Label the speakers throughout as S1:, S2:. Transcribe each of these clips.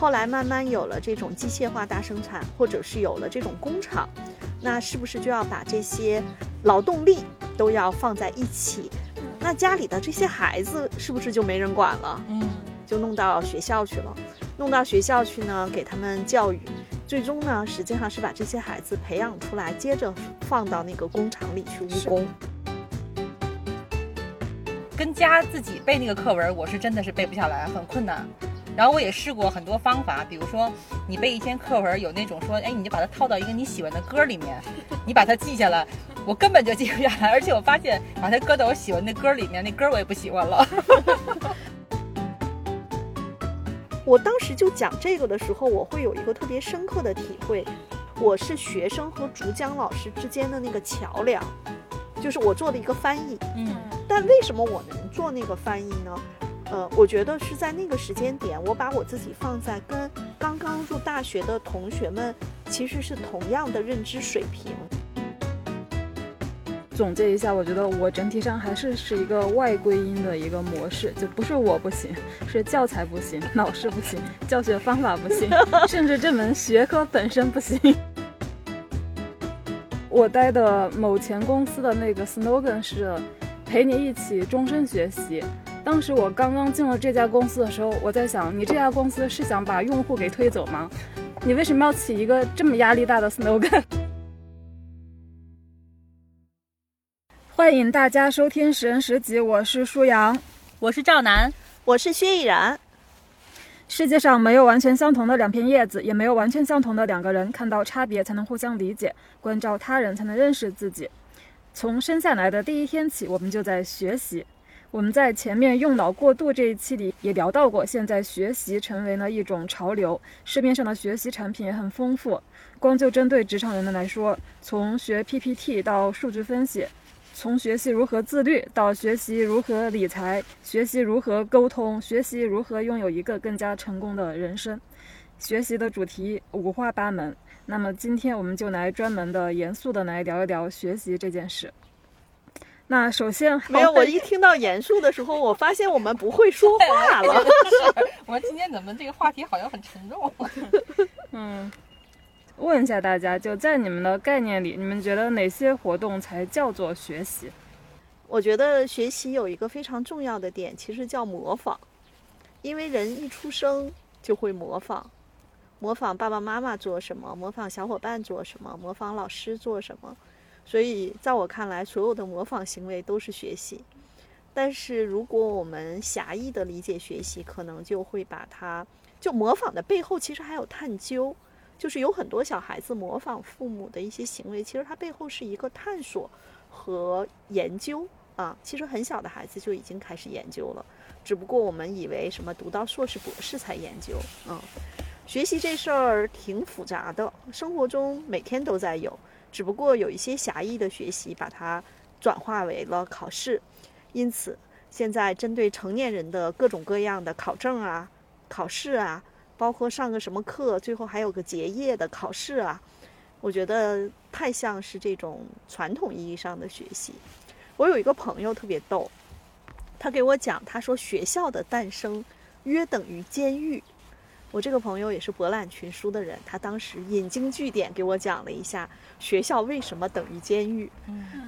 S1: 后来慢慢有了这种机械化大生产，或者是有了这种工厂，那是不是就要把这些劳动力都要放在一起？那家里的这些孩子是不是就没人管了？
S2: 嗯，
S1: 就弄到学校去了，弄到学校去呢，给他们教育，最终呢，实际上是把这些孩子培养出来，接着放到那个工厂里去务工。
S2: 跟家自己背那个课文，我是真的是背不下来，很困难。然后我也试过很多方法，比如说你背一篇课文，有那种说，哎，你就把它套到一个你喜欢的歌里面，你把它记下来。我根本就记不下来，而且我发现把它搁到我喜欢的歌里面，那歌我也不喜欢了。
S1: 我当时就讲这个的时候，我会有一个特别深刻的体会，我是学生和竹江老师之间的那个桥梁，就是我做的一个翻译。
S2: 嗯，
S1: 但为什么我能做那个翻译呢？呃，我觉得是在那个时间点，我把我自己放在跟刚刚入大学的同学们其实是同样的认知水平。
S3: 总结一下，我觉得我整体上还是是一个外归因的一个模式，就不是我不行，是教材不行，老师不行，教学方法不行，甚至这门学科本身不行。我待的某前公司的那个 slogan 是“陪你一起终身学习”。当时我刚刚进了这家公司的时候，我在想，你这家公司是想把用户给推走吗？你为什么要起一个这么压力大的 slogan？欢迎大家收听《十人十集》，我是舒阳，
S2: 我是赵楠，
S1: 我是薛逸然。
S3: 世界上没有完全相同的两片叶子，也没有完全相同的两个人。看到差别，才能互相理解；关照他人，才能认识自己。从生下来的第一天起，我们就在学习。我们在前面用脑过度这一期里也聊到过，现在学习成为了一种潮流，市面上的学习产品也很丰富。光就针对职场人们来说，从学 PPT 到数据分析，从学习如何自律到学习如何理财，学习如何沟通，学习如何拥有一个更加成功的人生，学习的主题五花八门。那么今天我们就来专门的、严肃的来聊一聊学习这件事。那首先
S1: 没有，我一听到严肃的时候，我发现我们不会说话了。
S2: 我说今天怎么这个话题好像很沉重？
S3: 嗯，问一下大家，就在你们的概念里，你们觉得哪些活动才叫做学习？
S1: 我觉得学习有一个非常重要的点，其实叫模仿，因为人一出生就会模仿，模仿爸爸妈妈做什么，模仿小伙伴做什么，模仿老师做什么。所以，在我看来，所有的模仿行为都是学习。但是，如果我们狭义的理解学习，可能就会把它就模仿的背后，其实还有探究。就是有很多小孩子模仿父母的一些行为，其实它背后是一个探索和研究啊。其实很小的孩子就已经开始研究了，只不过我们以为什么读到硕士博士才研究。嗯，学习这事儿挺复杂的，生活中每天都在有。只不过有一些狭义的学习，把它转化为了考试，因此现在针对成年人的各种各样的考证啊、考试啊，包括上个什么课，最后还有个结业的考试啊，我觉得太像是这种传统意义上的学习。我有一个朋友特别逗，他给我讲，他说学校的诞生约等于监狱。我这个朋友也是博览群书的人，他当时引经据典给我讲了一下学校为什么等于监狱。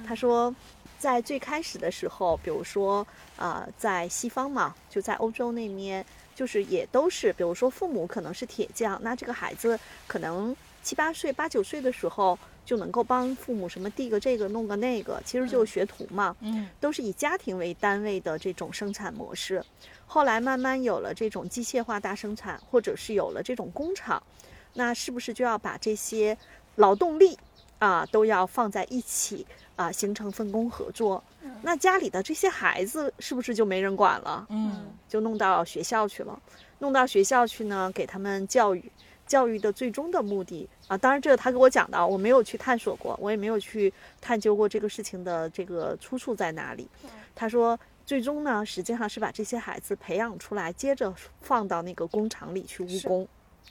S1: 他说，在最开始的时候，比如说，呃，在西方嘛，就在欧洲那边，就是也都是，比如说父母可能是铁匠，那这个孩子可能七八岁、八九岁的时候就能够帮父母什么递个这个、弄个那个，其实就是学徒嘛。
S2: 嗯，
S1: 都是以家庭为单位的这种生产模式。后来慢慢有了这种机械化大生产，或者是有了这种工厂，那是不是就要把这些劳动力啊都要放在一起啊，形成分工合作？那家里的这些孩子是不是就没人管了？
S2: 嗯，
S1: 就弄到学校去了，弄到学校去呢，给他们教育，教育的最终的目的啊，当然这个他给我讲的，我没有去探索过，我也没有去探究过这个事情的这个出处在哪里。他说。最终呢，实际上是把这些孩子培养出来，接着放到那个工厂里去务工，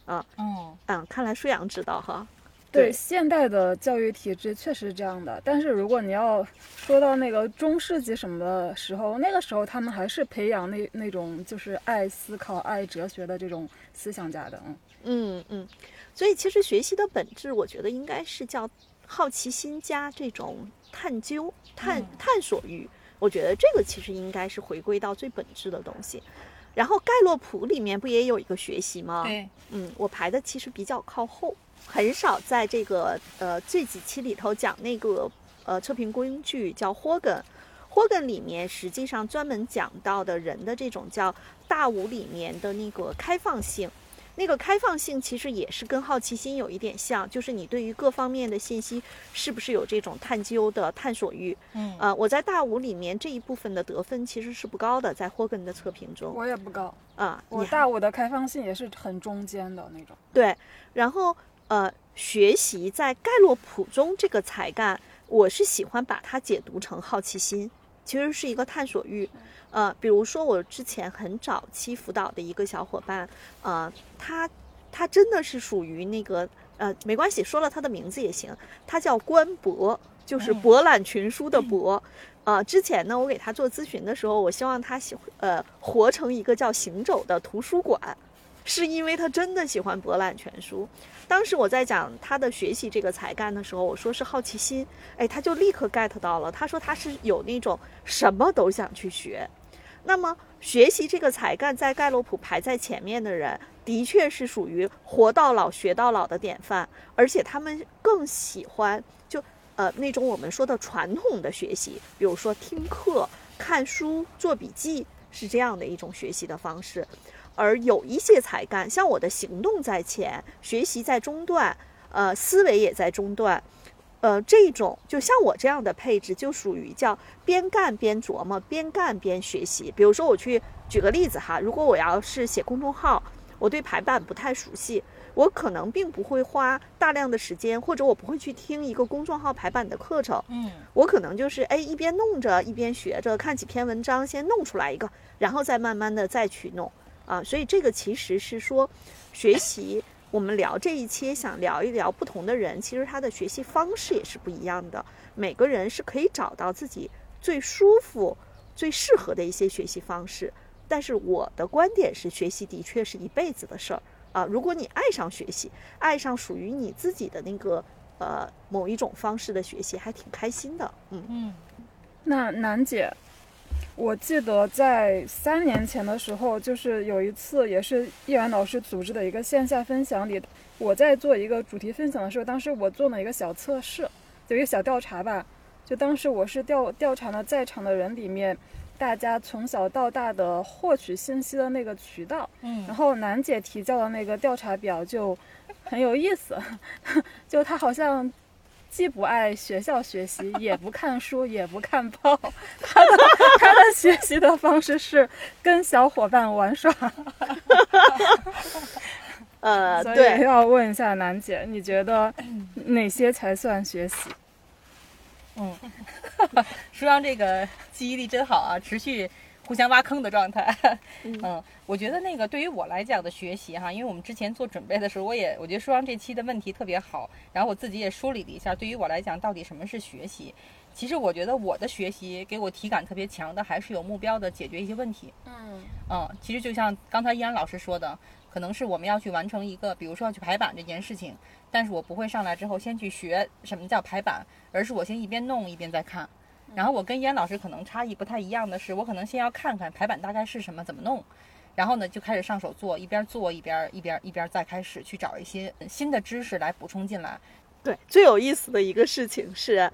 S1: 啊，
S2: 嗯
S1: 嗯，看来舒阳知道哈，
S3: 对
S1: 对
S3: 现代的教育体制确实是这样的，但是如果你要说到那个中世纪什么的时候，那个时候他们还是培养那那种就是爱思考、爱哲学的这种思想家的，嗯。
S1: 嗯嗯，所以其实学习的本质，我觉得应该是叫好奇心加这种探究、探
S2: 嗯
S1: 探索欲。我觉得这个其实应该是回归到最本质的东西。然后盖洛普里面不也有一个学习吗？
S2: 对，
S1: 嗯，我排的其实比较靠后，很少在这个呃这几期里头讲那个呃测评工具叫 Horgan。Horgan 里面实际上专门讲到的人的这种叫大五里面的那个开放性，那个开放性其实也是跟好奇心有一点像，就是你对于各方面的信息是不是有这种探究的探索欲。
S2: 嗯
S1: 呃，我在大五里面这一部分的得分其实是不高的，在 Horgan 的测评中
S3: 我也不高，
S1: 啊，
S3: 我
S1: 你
S3: 大五的开放性也是很中间的那种。
S1: 对，然后呃，学习在盖洛普中这个才干，我是喜欢把它解读成好奇心，其实是一个探索欲。呃，比如说我之前很早期辅导的一个小伙伴，呃，他他真的是属于那个呃，没关系，说了他的名字也行，他叫关博，就是
S2: 嗯
S1: 博览群书的博。呃，之前呢，我给他做咨询的时候，我希望他喜呃活成一个叫行走的图书馆，是因为他真的喜欢博览全书。当时我在讲他的学习这个才干的时候，我说是好奇心，哎，他就立刻 get 到了。他说他是有那种什么都想去学。那么学习这个才干，在盖洛普排在前面的人，的确是属于活到老学到老的典范，而且他们更喜欢就呃那种我们说的传统的学习，比如说听课、看书、做笔记，是这样的一种学习的方式。而有一些才干，像我的行动在前，学习在中段，呃，思维也在中段，呃，这种就像我这样的配置，就属于叫边干边琢磨，边干边学习。比如说，我去举个例子哈，如果我要是写公众号，我对排版不太熟悉，我可能并不会花大量的时间，或者我不会去听一个公众号排版的课程，
S2: 嗯
S1: 我可能就是哎一边弄着一边学着，看几篇文章，先弄出来一个，然后再慢慢的再去弄啊。所以这个其实是说学习。我们聊这一期，想聊一聊不同的人，其实他的学习方式也是不一样的。每个人是可以找到自己最舒服、最适合的一些学习方式。但是我的观点是，学习的确是一辈子的事儿啊。如果你爱上学习，爱上属于你自己的那个呃某一种方式的学习，还挺开心的。嗯
S2: 嗯
S3: 那楠姐，我记得在三年前的时候，就是有一次也是叶然老师组织的一个线下分享里，我在做一个主题分享的时候，当时我做了一个小测试，有一个小调查吧。就当时我是调调查了在场的人里面，大家从小到大的获取信息的那个渠道。嗯然
S2: 嗯
S3: 后楠姐提交的那个调查表就很有意思，就她好像既不爱学校学习，也不看书，也不看报，他的他的学习的方式是跟小伙伴玩耍。
S1: 呃，
S3: 所以
S1: 对，
S3: 要问一下楠姐，你觉得哪些才算学习？
S2: 嗯，书上这个记忆力真好啊，持续互相挖坑的状态。
S1: 嗯
S2: 嗯，我觉得那个对于我来讲的学习哈，因为我们之前做准备的时候，我也我觉得书上这期的问题特别好，然后我自己也梳理了一下，对于我来讲到底什么是学习。其实我觉得我的学习给我体感特别强的，还是有目标的解决一些问题。
S3: 嗯
S2: 嗯，其实就像刚才依然老师说的，可能是我们要去完成一个，比如说要去排版这件事情，但是我不会上来之后先去学什么叫排版，而是我先一边弄一边再看。然后我跟燕老师可能差异不太一样的是，我可能先要看看排版大概是什么，怎么弄，然后呢就开始上手做，一边做一边一边一边再开始去找一些新的知识来补充进来。
S1: 对，最有意思的一个事情是，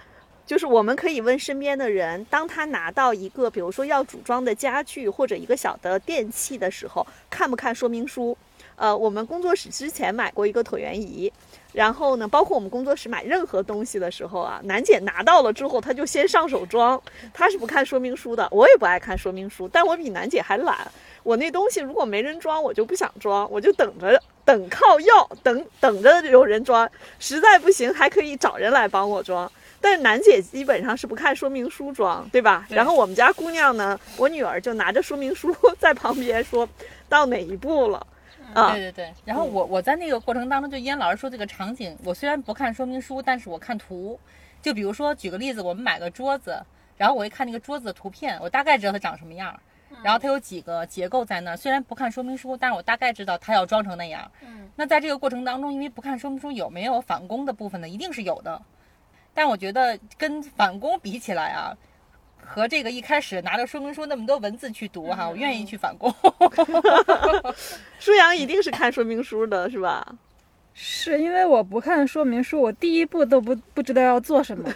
S1: 就是我们可以问身边的人，当他拿到一个比如说要组装的家具或者一个小的电器的时候，看不看说明书？呃，我们工作室之前买过一个椭圆仪，然后呢，包括我们工作室买任何东西的时候啊，楠姐拿到了之后，她就先上手装，她是不看说明书的，我也不爱看说明书，但我比楠姐还懒。我那东西如果没人装，我就不想装，我就等着等靠要，等等着有人装，实在不行还可以找人来帮我装。但是楠姐基本上是不看说明书装，对吧？
S2: 对
S1: 然后我们家姑娘呢，我女儿就拿着说明书 在旁边说到哪一步了。啊
S2: 对对对。然后我我在那个过程当中，就燕老师说这个场景，我虽然不看说明书，但是我看图。就比如说举个例子，我们买个桌子，然后我一看那个桌子的图片，我大概知道它长什么样。然后它有几个结构在那儿，虽然不看说明书，但是我大概知道它要装成那样。
S3: 嗯，
S2: 那在这个过程当中，因为不看说明书，有没有返工的部分呢？一定是有的。但我觉得跟返工比起来啊，和这个一开始拿着说明书那么多文字去读哈，我愿意去返工。
S1: 舒阳一定是看说明书的，是吧？
S3: 是因为我不看说明书，我第一步都不不知道要做什么。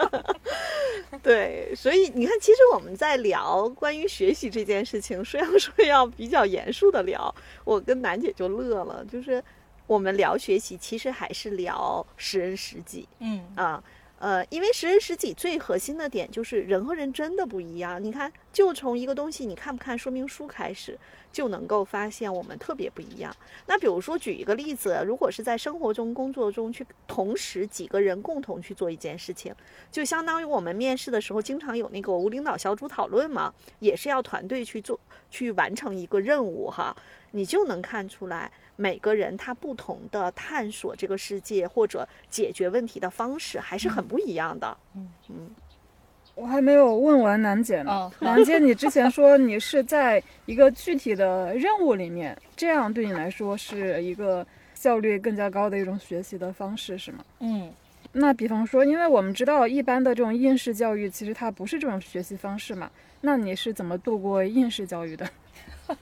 S1: 对，所以你看，其实我们在聊关于学习这件事情，虽然说要比较严肃的聊，我跟楠姐就乐了，就是我们聊学习，其实还是聊识人识己
S2: 嗯
S1: 啊。呃，因为十人十己最核心的点就是人和人真的不一样。你看，就从一个东西你看不看说明书开始，就能够发现我们特别不一样。那比如说举一个例子，如果是在生活中、工作中去同时几个人共同去做一件事情，就相当于我们面试的时候经常有那个无领导小组讨论嘛，也是要团队去做去完成一个任务哈，你就能看出来。每个人他不同的探索这个世界或者解决问题的方式还是很不一样的。
S2: 嗯
S1: 嗯，
S3: 我还没有问完楠姐呢。
S2: 哦
S3: 楠姐，你之前说你是在一个具体的任务里面，这样对你来说是一个效率更加高的一种学习的方式，是吗？
S2: 嗯
S3: 那比方说，因为我们知道一般的这种应试教育，其实它不是这种学习方式嘛。那你是怎么度过应试教育的？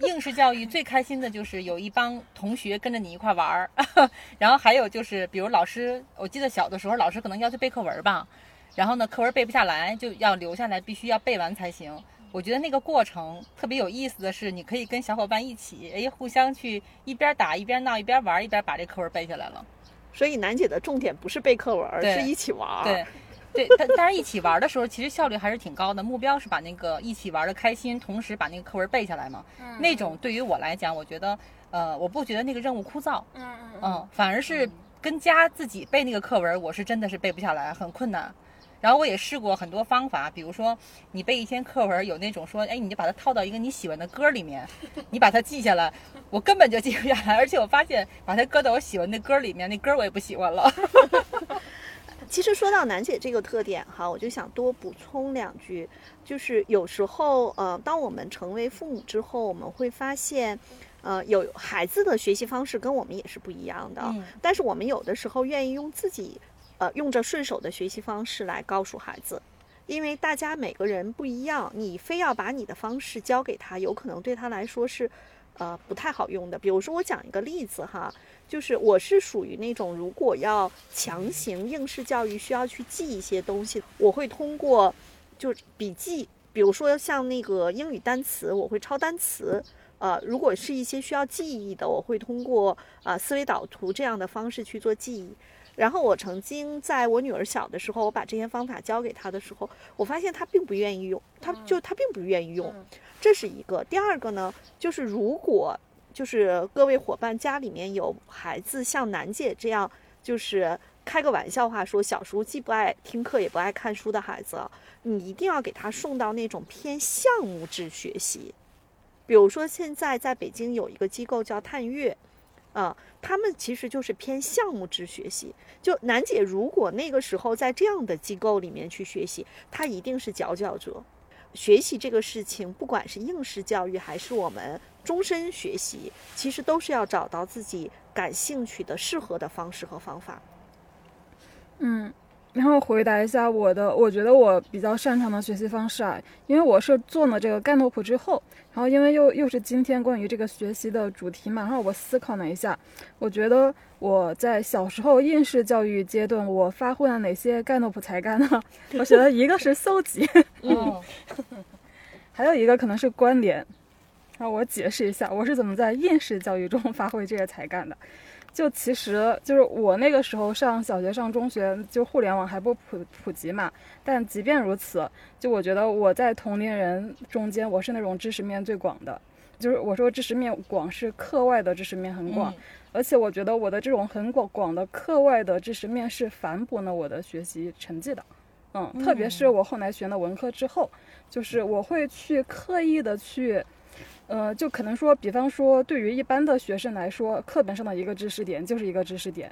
S2: 应试教育最开心的就是有一帮同学跟着你一块玩儿，然后还有就是，比如老师，我记得小的时候老师可能要求背课文吧，然后呢课文背不下来就要留下来，必须要背完才行。我觉得那个过程特别有意思的是，你可以跟小伙伴一起，哎，互相去一边打一边闹一边玩，一边把这课文背下来了。
S1: 所以楠姐的重点不是背课文，
S2: 对
S1: 是一起玩。
S2: 对，对，但但是一起玩的时候，其实效率还是挺高的。目标是把那个一起玩的开心，同时把那个课文背下来嘛。那种对于我来讲，我觉得，呃，我不觉得那个任务枯燥，
S3: 嗯
S2: 嗯，反而是跟家自己背那个课文，我是真的是背不下来，很困难。然后我也试过很多方法，比如说你背一篇课文，有那种说，哎，你就把它套到一个你喜欢的歌里面，你把它记下来，我根本就记不下来，而且我发现把它搁到我喜欢的歌里面，那歌我也不喜欢了。
S1: 其实说到楠姐这个特点哈，我就想多补充两句，就是有时候呃，当我们成为父母之后，我们会发现。呃，有孩子的学习方式跟我们也是不一样的，
S2: 嗯
S1: 但是我们有的时候愿意用自己，呃，用着顺手的学习方式来告诉孩子，因为大家每个人不一样，你非要把你的方式教给他，有可能对他来说是，呃，不太好用的。比如说，我讲一个例子哈，就是我是属于那种如果要强行应试教育需要去记一些东西，我会通过就是笔记，比如说像那个英语单词，我会抄单词。呃，如果是一些需要记忆的，我会通过啊、呃、思维导图这样的方式去做记忆。然后我曾经在我女儿小的时候，我把这些方法教给她的时候，我发现她并不愿意用，她就她并不愿意用，这是一个。第二个呢，就是如果就是各位伙伴家里面有孩子像楠姐这样，就是开个玩笑话说小时候既不爱听课也不爱看书的孩子，你一定要给他送到那种偏项目制学习。比如说，现在在北京有一个机构叫探月，啊、他们其实就是偏项目制学习。就楠姐如果那个时候在这样的机构里面去学习，她一定是佼佼者。学习这个事情，不管是应试教育还是我们终身学习，其实都是要找到自己感兴趣的、适合的方式和方法。
S3: 嗯，然后回答一下我的，我觉得我比较擅长的学习方式啊，因为我是做了这个盖诺普之后，然后因为又又是今天关于这个学习的主题嘛，然后我思考了一下，我觉得我在小时候应试教育阶段，我发挥了哪些盖诺普才干呢？我觉得一个是搜集，
S2: 嗯
S3: 还有一个可能是关联。然后我解释一下，我是怎么在应试教育中发挥这些才干的。就其实就是我那个时候上小学、上中学，就互联网还不普普及嘛。但即便如此，就我觉得我在同龄人中间，我是那种知识面最广的。就是我说知识面广是课外的知识面很广，
S2: 嗯
S3: 而且我觉得我的这种很广广的课外的知识面是反哺了我的学习成绩的。嗯，特别是我后来学了文科之后，就是我会去刻意的去呃，就可能说，比方说，对于一般的学生来说，课本上的一个知识点就是一个知识点，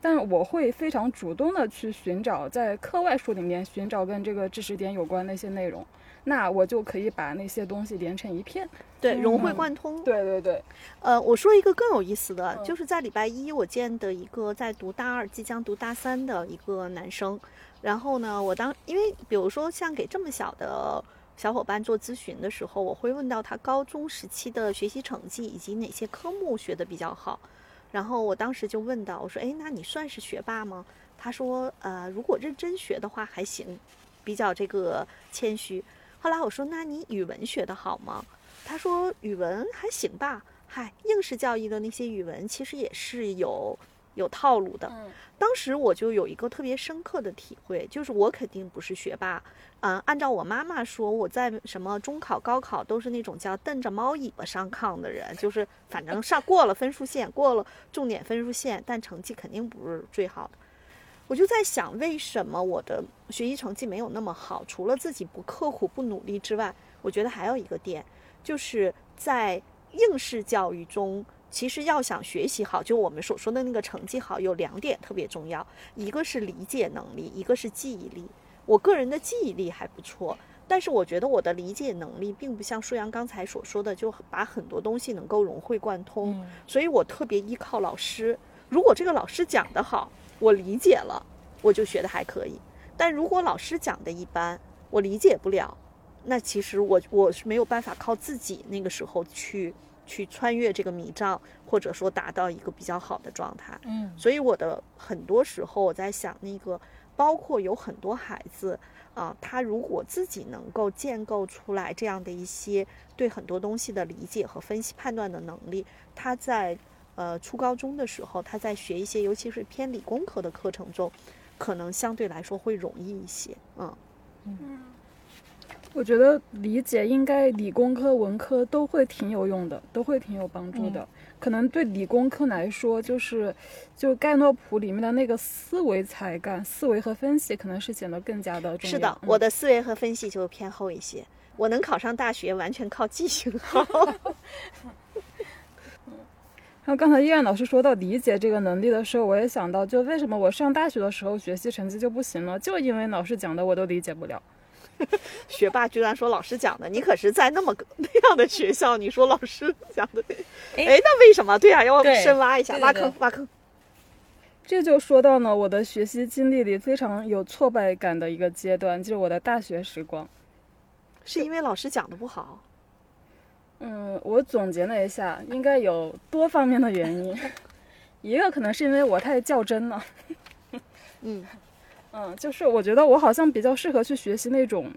S3: 但我会非常主动的去寻找在课外书里面寻找跟这个知识点有关的一些内容，那我就可以把那些东西连成一片。
S1: 对，融会
S3: 嗯。
S1: 贯通。
S3: 对对对，
S1: 呃，我说一个更有意思的，
S3: 嗯。
S1: 就是在礼拜一我见的一个在读大二、即将读大三的一个男生，然后呢，我当因为比如说像给这么小的小伙伴做咨询的时候，我会问到他高中时期的学习成绩以及哪些科目学得比较好，然后我当时就问到，我说，哎，那你算是学霸吗？他说，呃，如果认真学的话还行，比较这个谦虚。后来我说，那你语文学得好吗？他说语文还行吧，嗨，应试教育的那些语文其实也是有有套路的。
S3: 嗯
S1: 当时我就有一个特别深刻的体会，就是我肯定不是学霸。嗯，按照我妈妈说，我在什么中考、高考都是那种叫瞪着猫尾巴上炕的人，就是反正上过了分数线，过了重点分数线，但成绩肯定不是最好的。我就在想，为什么我的学习成绩没有那么好？除了自己不刻苦、不努力之外，我觉得还有一个点，就是在应试教育中，其实要想学习好，就我们所说的那个成绩好，有两点特别重要，一个是理解能力，一个是记忆力。我个人的记忆力还不错，但是我觉得我的理解能力并不像舒阳刚才所说的，就把很多东西能够融会贯通。
S2: 嗯
S1: 所以我特别依靠老师。如果这个老师讲得好，我理解了，我就学得还可以；但如果老师讲的一般，我理解不了，那其实我我是没有办法靠自己那个时候去去穿越这个迷障，或者说达到一个比较好的状态。
S2: 嗯
S1: 所以我的很多时候我在想，那个包括有很多孩子啊，他如果自己能够建构出来这样的一些对很多东西的理解和分析判断的能力，他在呃初高中的时候，他在学一些尤其是偏理工科的课程中，可能相对来说会容易一些。嗯，
S3: 我觉得理解应该理工科、文科都会挺有用的，都会挺有帮助的。可能对理工科来说，就是就盖诺普里面的那个思维才干、思维和分析，可能是显得更加的重要。
S1: 是的，
S3: 嗯
S1: 我的思维和分析就偏后一些。我能考上大学，完全靠记性好。
S3: 然后刚才依然老师说到理解这个能力的时候，我也想到，就为什么我上大学的时候学习成绩就不行了？就因为老师讲的我都理解不了。
S1: 学霸居然说老师讲的，你可是在那么个那样的学校，你说老师讲的，
S2: 哎
S1: 哎，那为什么？对啊，要
S2: 对
S1: 深挖一下，挖坑挖坑。
S3: 这就说到呢，我的学习经历里非常有挫败感的一个阶段，就是我的大学时光。
S1: 是因为老师讲的不好，
S3: 嗯，我总结了一下，应该有多方面的原因。一个可能是因为我太较真了，
S1: 嗯，
S3: 嗯，就是我觉得我好像比较适合去学习那种，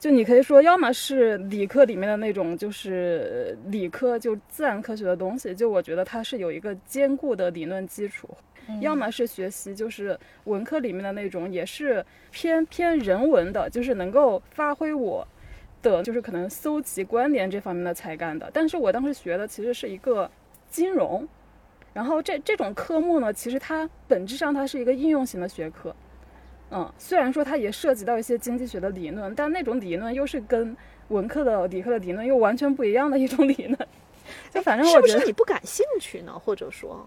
S3: 就你可以说，要么是理科里面的那种，就是呃理科就自然科学的东西，就我觉得它是有一个坚固的理论基础；要么是学习就是文科里面的那种，也是偏偏人文的，就是能够发挥我的就是可能搜集关联这方面的才干的。但是我当时学的其实是一个金融。然后这这种科目呢，其实它本质上它是一个应用型的学科，嗯，虽然说它也涉及到一些经济学的理论，但那种理论又是跟文科的、理科的理论又完全不一样的一种理论。就反正
S1: 是不
S3: 我觉得，
S1: 是你不感兴趣呢？或者说，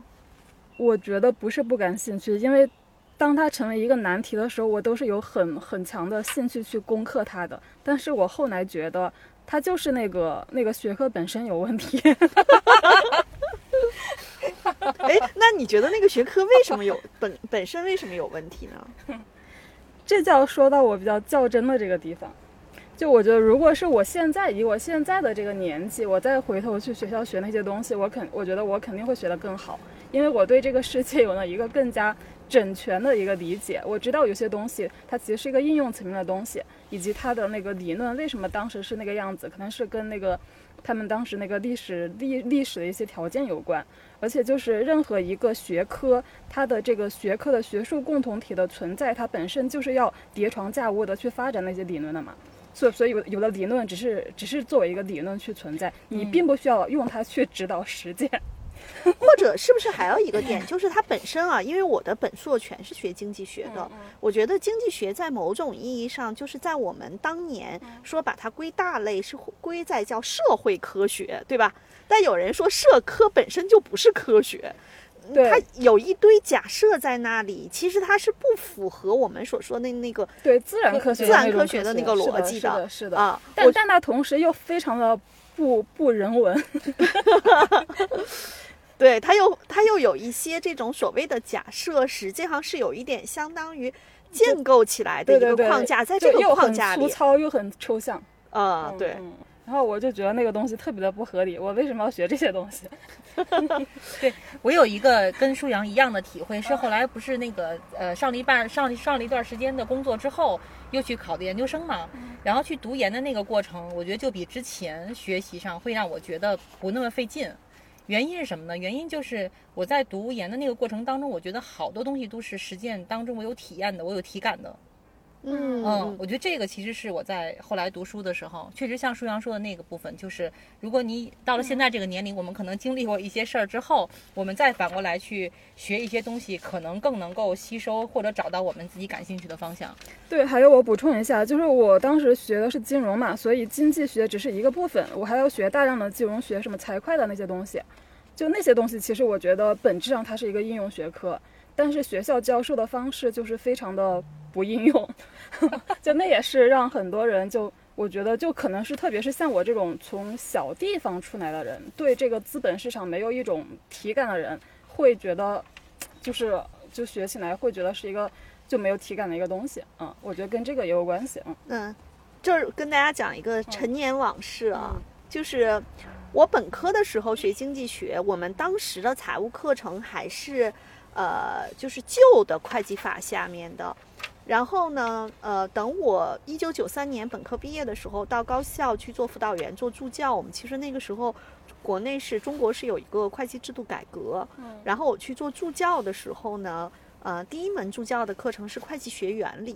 S3: 我觉得不是不感兴趣，因为当它成为一个难题的时候，我都是有很很强的兴趣去攻克它的。但是我后来觉得，它就是那个那个学科本身有问题。
S1: 哎，那你觉得那个学科为什么有本本身为什么有问题呢？
S3: 这就要说到我比较较真的这个地方。就我觉得，如果是我现在以我现在的这个年纪，我再回头去学校学那些东西，我肯我觉得我肯定会学得更好，因为我对这个世界有了一个更加整全的一个理解。我知道有些东西它其实是一个应用层面的东西，以及它的那个理论为什么当时是那个样子，可能是跟那个他们当时那个历史历历史的一些条件有关。而且就是任何一个学科，它的这个学科的学术共同体的存在，它本身就是要叠床架屋的去发展那些理论的嘛。所以，所以有有的理论只是只是作为一个理论去存在，你并不需要用它去指导实践。
S1: 或者是不是还有一个点，就是它本身啊，因为我的本硕全是学经济学的，我觉得经济学在某种意义上就是在我们当年说把它归大类是归在叫社会科学，对吧？但有人说社科本身就不是科学。它有一堆假设在那里，其实它是不符合我们所说的那个
S3: 对自然科学
S2: 自
S1: 然科学的那个逻辑的
S3: 是的，是的。
S1: 啊。
S3: 但
S1: 我
S3: 但它同时又非常的不不人文，
S1: 对它又它又有一些这种所谓的假设，实际上是有一点相当于建构起来的一个
S3: 对对对，
S1: 框架，在这个框架里，
S3: 粗糙又很抽象。
S1: 啊，对，
S3: 嗯。然后我就觉得那个东西特别的不合理，我为什么要学这些东西？
S2: 对我有一个跟舒阳一样的体会，是后来不是那个呃上了一半上上了一段时间的工作之后，又去考的研究生嘛，然后去读研的那个过程，我觉得就比之前学习上会让我觉得不那么费劲。原因是什么呢？原因就是我在读研的那个过程当中，我觉得好多东西都是实践当中我有体验的，我有体感的。
S1: 嗯
S2: 嗯，我觉得这个其实是我在后来读书的时候，确实像舒阳说的那个部分，就是如果你到了现在这个年龄，我们可能经历过一些事儿之后，我们再反过来去学一些东西，可能更能够吸收或者找到我们自己感兴趣的方向。
S3: 对，还有我补充一下，就是我当时学的是金融嘛，所以经济学只是一个部分，我还要学大量的金融学，什么财会的那些东西。就那些东西，其实我觉得本质上它是一个应用学科，但是学校教授的方式就是非常的不应用，就那也是让很多人就我觉得就可能是特别是像我这种从小地方出来的人，对这个资本市场没有一种体感的人，会觉得就是就学起来会觉得是一个就没有体感的一个东西，嗯，我觉得跟这个也有关系，嗯。
S1: 嗯，就是跟大家讲一个陈年往事啊，
S3: 嗯。
S1: 就是我本科的时候学经济学，我们当时的财务课程还是呃就是旧的会计法下面的。然后呢，呃，等我一九九三年本科毕业的时候，到高校去做辅导员、做助教。我们其实那个时候，国内是中国是有一个会计制度改革。
S3: 嗯
S1: 然后我去做助教的时候呢，呃，第一门助教的课程是会计学原理。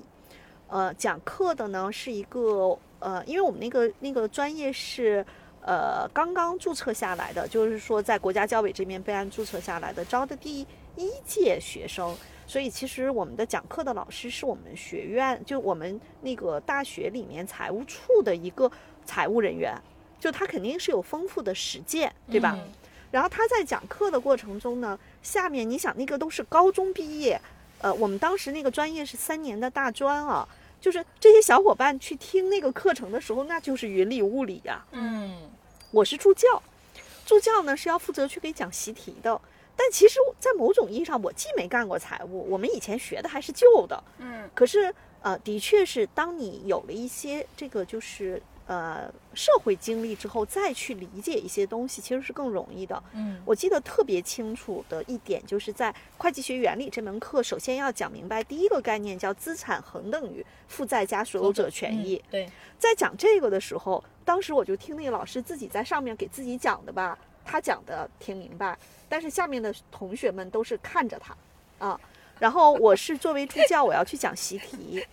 S1: 呃，讲课的呢是一个呃，因为我们那个那个专业是呃刚刚注册下来的，就是说在国家教委这边备案注册下来的，招的第一届学生。所以其实我们的讲课的老师是我们学院，就我们那个大学里面财务处的一个财务人员，就他肯定是有丰富的实践，对吧？
S2: 嗯
S1: 然后他在讲课的过程中呢，下面你想那个都是高中毕业，呃，我们当时那个专业是三年的大专啊，就是这些小伙伴去听那个课程的时候，那就是云里雾里呀、
S2: 嗯
S1: 我是助教，助教呢是要负责去给讲习题的。但其实，在某种意义上，我既没干过财务，我们以前学的还是旧的。
S3: 嗯
S1: 可是，呃，的确是当你有了一些这个就是呃社会经历之后，再去理解一些东西，其实是更容易的。
S2: 嗯
S1: 我记得特别清楚的一点，就是在会计学原理这门课，首先要讲明白第一个概念叫资产恒等于负债加所有者权益。
S2: 嗯对，
S1: 在讲这个的时候，当时我就听那个老师自己在上面给自己讲的吧，他讲的挺明白，但是下面的同学们都是看着他，啊，然后我是作为助教，我要去讲习题。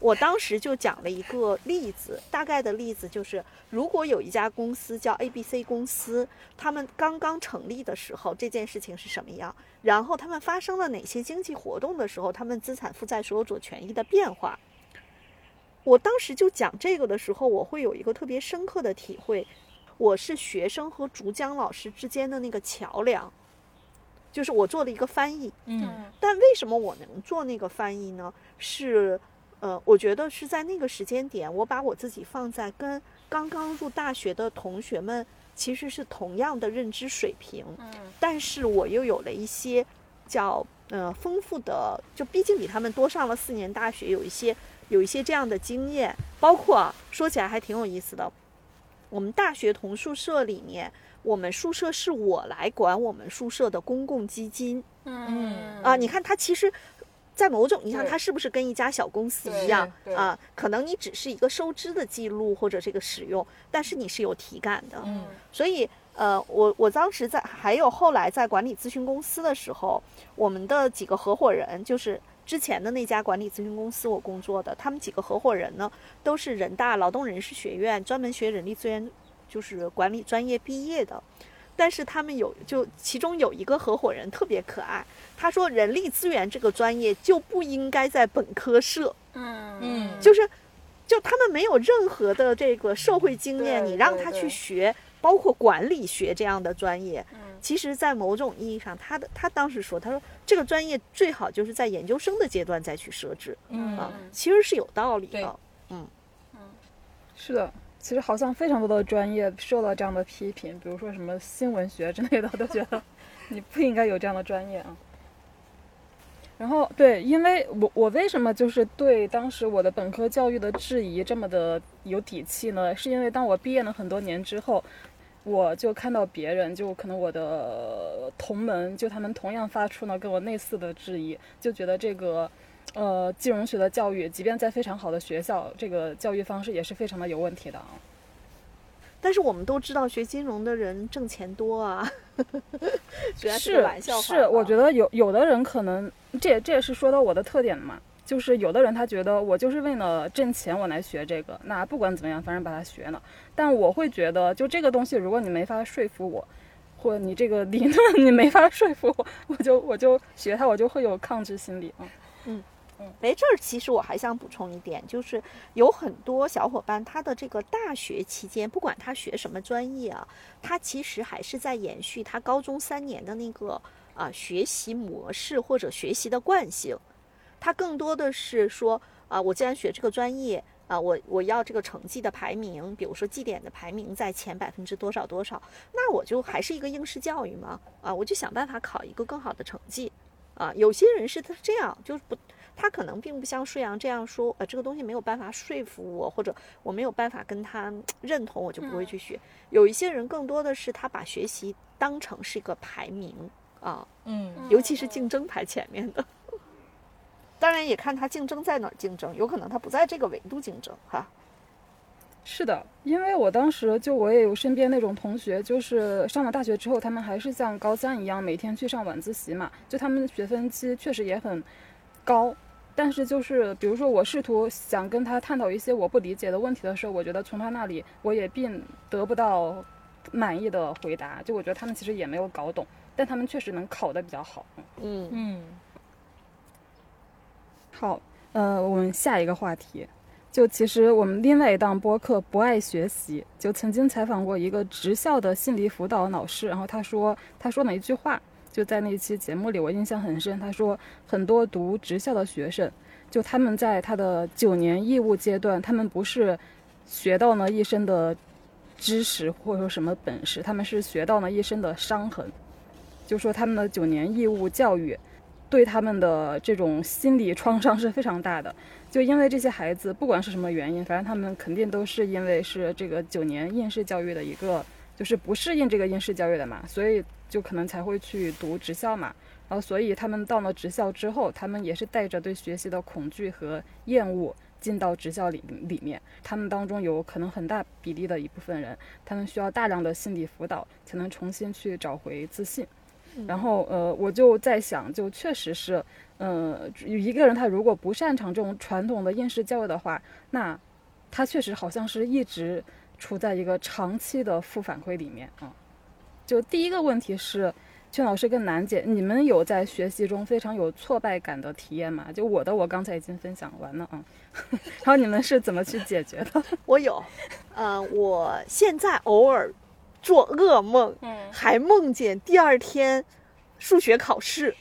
S1: 我当时就讲了一个例子，大概的例子就是，如果有一家公司叫 A B C 公司，他们刚刚成立的时候，这件事情是什么样？然后他们发生了哪些经济活动的时候，他们资产负债所有者权益的变化？我当时就讲这个的时候，我会有一个特别深刻的体会，我是学生和竹江老师之间的那个桥梁，就是我做了一个翻译。
S2: 嗯
S1: 但为什么我能做那个翻译呢？是，呃，我觉得是在那个时间点，我把我自己放在跟刚刚入大学的同学们其实是同样的认知水平，
S3: 嗯
S1: 但是我又有了一些叫呃丰富的，就毕竟比他们多上了四年大学，有一些有一些这样的经验，包括啊说起来还挺有意思的，我们大学同宿舍里面。我们宿舍是我来管我们宿舍的公共基金，
S3: 嗯
S1: 啊，你看它其实，在某种意义上，
S3: 对
S1: 它是不是跟一家小公司一样
S3: 对
S1: 啊？可能你只是一个收支的记录或者这个使用，但是你是有体感的。
S2: 嗯
S1: 所以，呃，我我当时在，还有后来在管理咨询公司的时候，我们的几个合伙人，就是之前的那家管理咨询公司我工作的，他们几个合伙人呢，都是人大劳动人事学院专门学人力资源就是管理专业毕业的。但是他们有就其中有一个合伙人特别可爱，他说人力资源这个专业就不应该在本科设，
S3: 嗯。
S2: 嗯。
S1: 就是就他们没有任何的这个社会经验，你让他
S3: 对
S1: 去学，包括管理学这样的专业，
S3: 嗯
S1: 其实，在某种意义上，他的他当时说，他说这个专业最好就是在研究生的阶段再去设置
S2: 嗯
S1: 啊，其实是有道理的，嗯嗯。
S3: 是的，其实好像非常多的专业受到这样的批评，比如说什么新闻学之类的，都觉得 你不应该有这样的专业啊。然后对，因为我我为什么就是对当时我的本科教育的质疑这么的有底气呢？是因为当我毕业了很多年之后，我就看到别人，就可能我的同门，就他们同样发出了跟我类似的质疑，就觉得这个。呃，金融学的教育，即便在非常好的学校，这个教育方式也是非常的有问题的啊。
S1: 但是我们都知道，学金融的人挣钱多啊，
S3: 是
S1: 玩笑话
S3: 是，我觉
S1: 得
S3: 得有有的人可能，这也这也是说到我的特点嘛，就是有的人他觉得我就是为了挣钱我来学这个，那不管怎么样，反正把它学了。但我会觉得，就这个东西，如果你没法说服我，或者你这个理论 你没法说服我，我就我就学它，我就会有抗拒心理啊。
S1: 哎，这儿其实我还想补充一点，就是有很多小伙伴，他的这个大学期间，不管他学什么专业啊，他其实还是在延续他高中三年的那个啊、学习模式或者学习的惯性。他更多的是说啊、我既然学这个专业啊、我我要这个成绩的排名，比如说绩点的排名在前百分之多少多少，那我就还是一个应试教育嘛啊、我就想办法考一个更好的成绩啊、有些人是他这样，就是不。他可能并不像舒阳这样说，呃，这个东西没有办法说服我，或者我没有办法跟他嗯认同，我就不会去学。有一些人更多的是他把学习当成是一个排名啊，
S2: 嗯
S1: 尤其是竞争排前面的。当然也看他竞争在哪儿竞争，有可能他不在这个维度竞争哈。
S3: 是的，因为我当时就我也有身边那种同学，就是上了大学之后，他们还是像高三一样每天去上晚自习嘛，就他们的学分期确实也很高。但是就是比如说我试图想跟他探讨一些我不理解的问题的时候，我觉得从他那里我也并得不到满意的回答。就我觉得他们其实也没有搞懂，但他们确实能考得比较好。
S1: 嗯
S2: 嗯
S3: 好，呃，我们下一个话题，就其实我们另外一档播客《不爱学习》，就曾经采访过一个职校的心理辅导老师，然后他说，他说了一句话，就在那期节目里，我印象很深。他说，很多读职校的学生，就他们在他的九年义务阶段，他们不是学到了一身的知识或者说什么本事，他们是学到了一身的伤痕。就说他们的九年义务教育对他们的这种心理创伤是非常大的。就因为这些孩子，不管是什么原因，反正他们肯定都是因为是这个九年应试教育的一个，就是不适应这个应试教育的嘛，所以就可能才会去读职校嘛。然后，所以他们到了职校之后，他们也是带着对学习的恐惧和厌恶进到职校里里面。他们当中有可能很大比例的一部分人，他们需要大量的心理辅导，才能重新去找回自信。然后呃，我就在想，就确实是，呃，一个人他如果不擅长这种传统的应试教育的话，那他确实好像是一直处在一个长期的负反馈里面啊。就第一个问题是，劝老师跟楠姐，你们有在学习中非常有挫败感的体验吗？就我的，我刚才已经分享完了啊。然后你们是怎么去解决的？
S1: 我有，呃，我现在偶尔做噩梦，
S3: 嗯
S1: 还梦见第二天数学考试，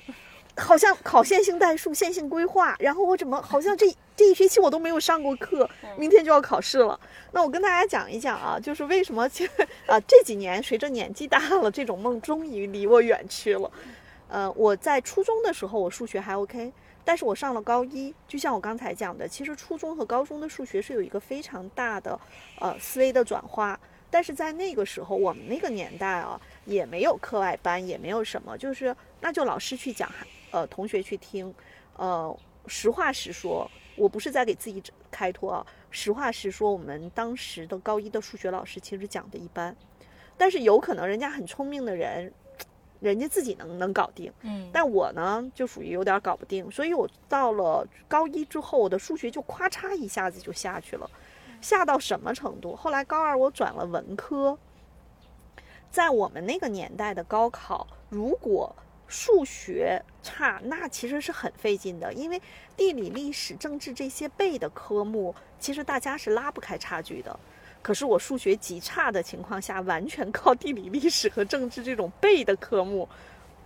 S1: 好像考线性代数、线性规划，然后我怎么好像这 这一学期我都没有上过课，明天就要考试了。那我跟大家讲一讲啊，就是为什么这 啊这几年随着年纪大了，这种梦终于离我远去了。呃，我在初中的时候，我数学还 OK，但是我上了高一，就像我刚才讲的，其实初中和高中的数学是有一个非常大的呃思维的转化。但是在那个时候，我们那个年代啊，也没有课外班，也没有什么，就是那就老师去讲，呃，同学去听，呃，实话实说，我不是在给自己开脱啊，实话实说，我们当时的高一的数学老师其实讲的一般，但是有可能人家很聪明的人，人家自己能能搞定，
S2: 嗯，
S1: 但我呢就属于有点搞不定，所以我到了高一之后，我的数学就咔嚓一下子就下去了。下到什么程度？后来高二我转了文科，在我们那个年代的高考，如果数学差，那其实是很费劲的，因为地理、历史、政治这些背的科目，其实大家是拉不开差距的。可是我数学极差的情况下，完全靠地理、历史和政治这种背的科目，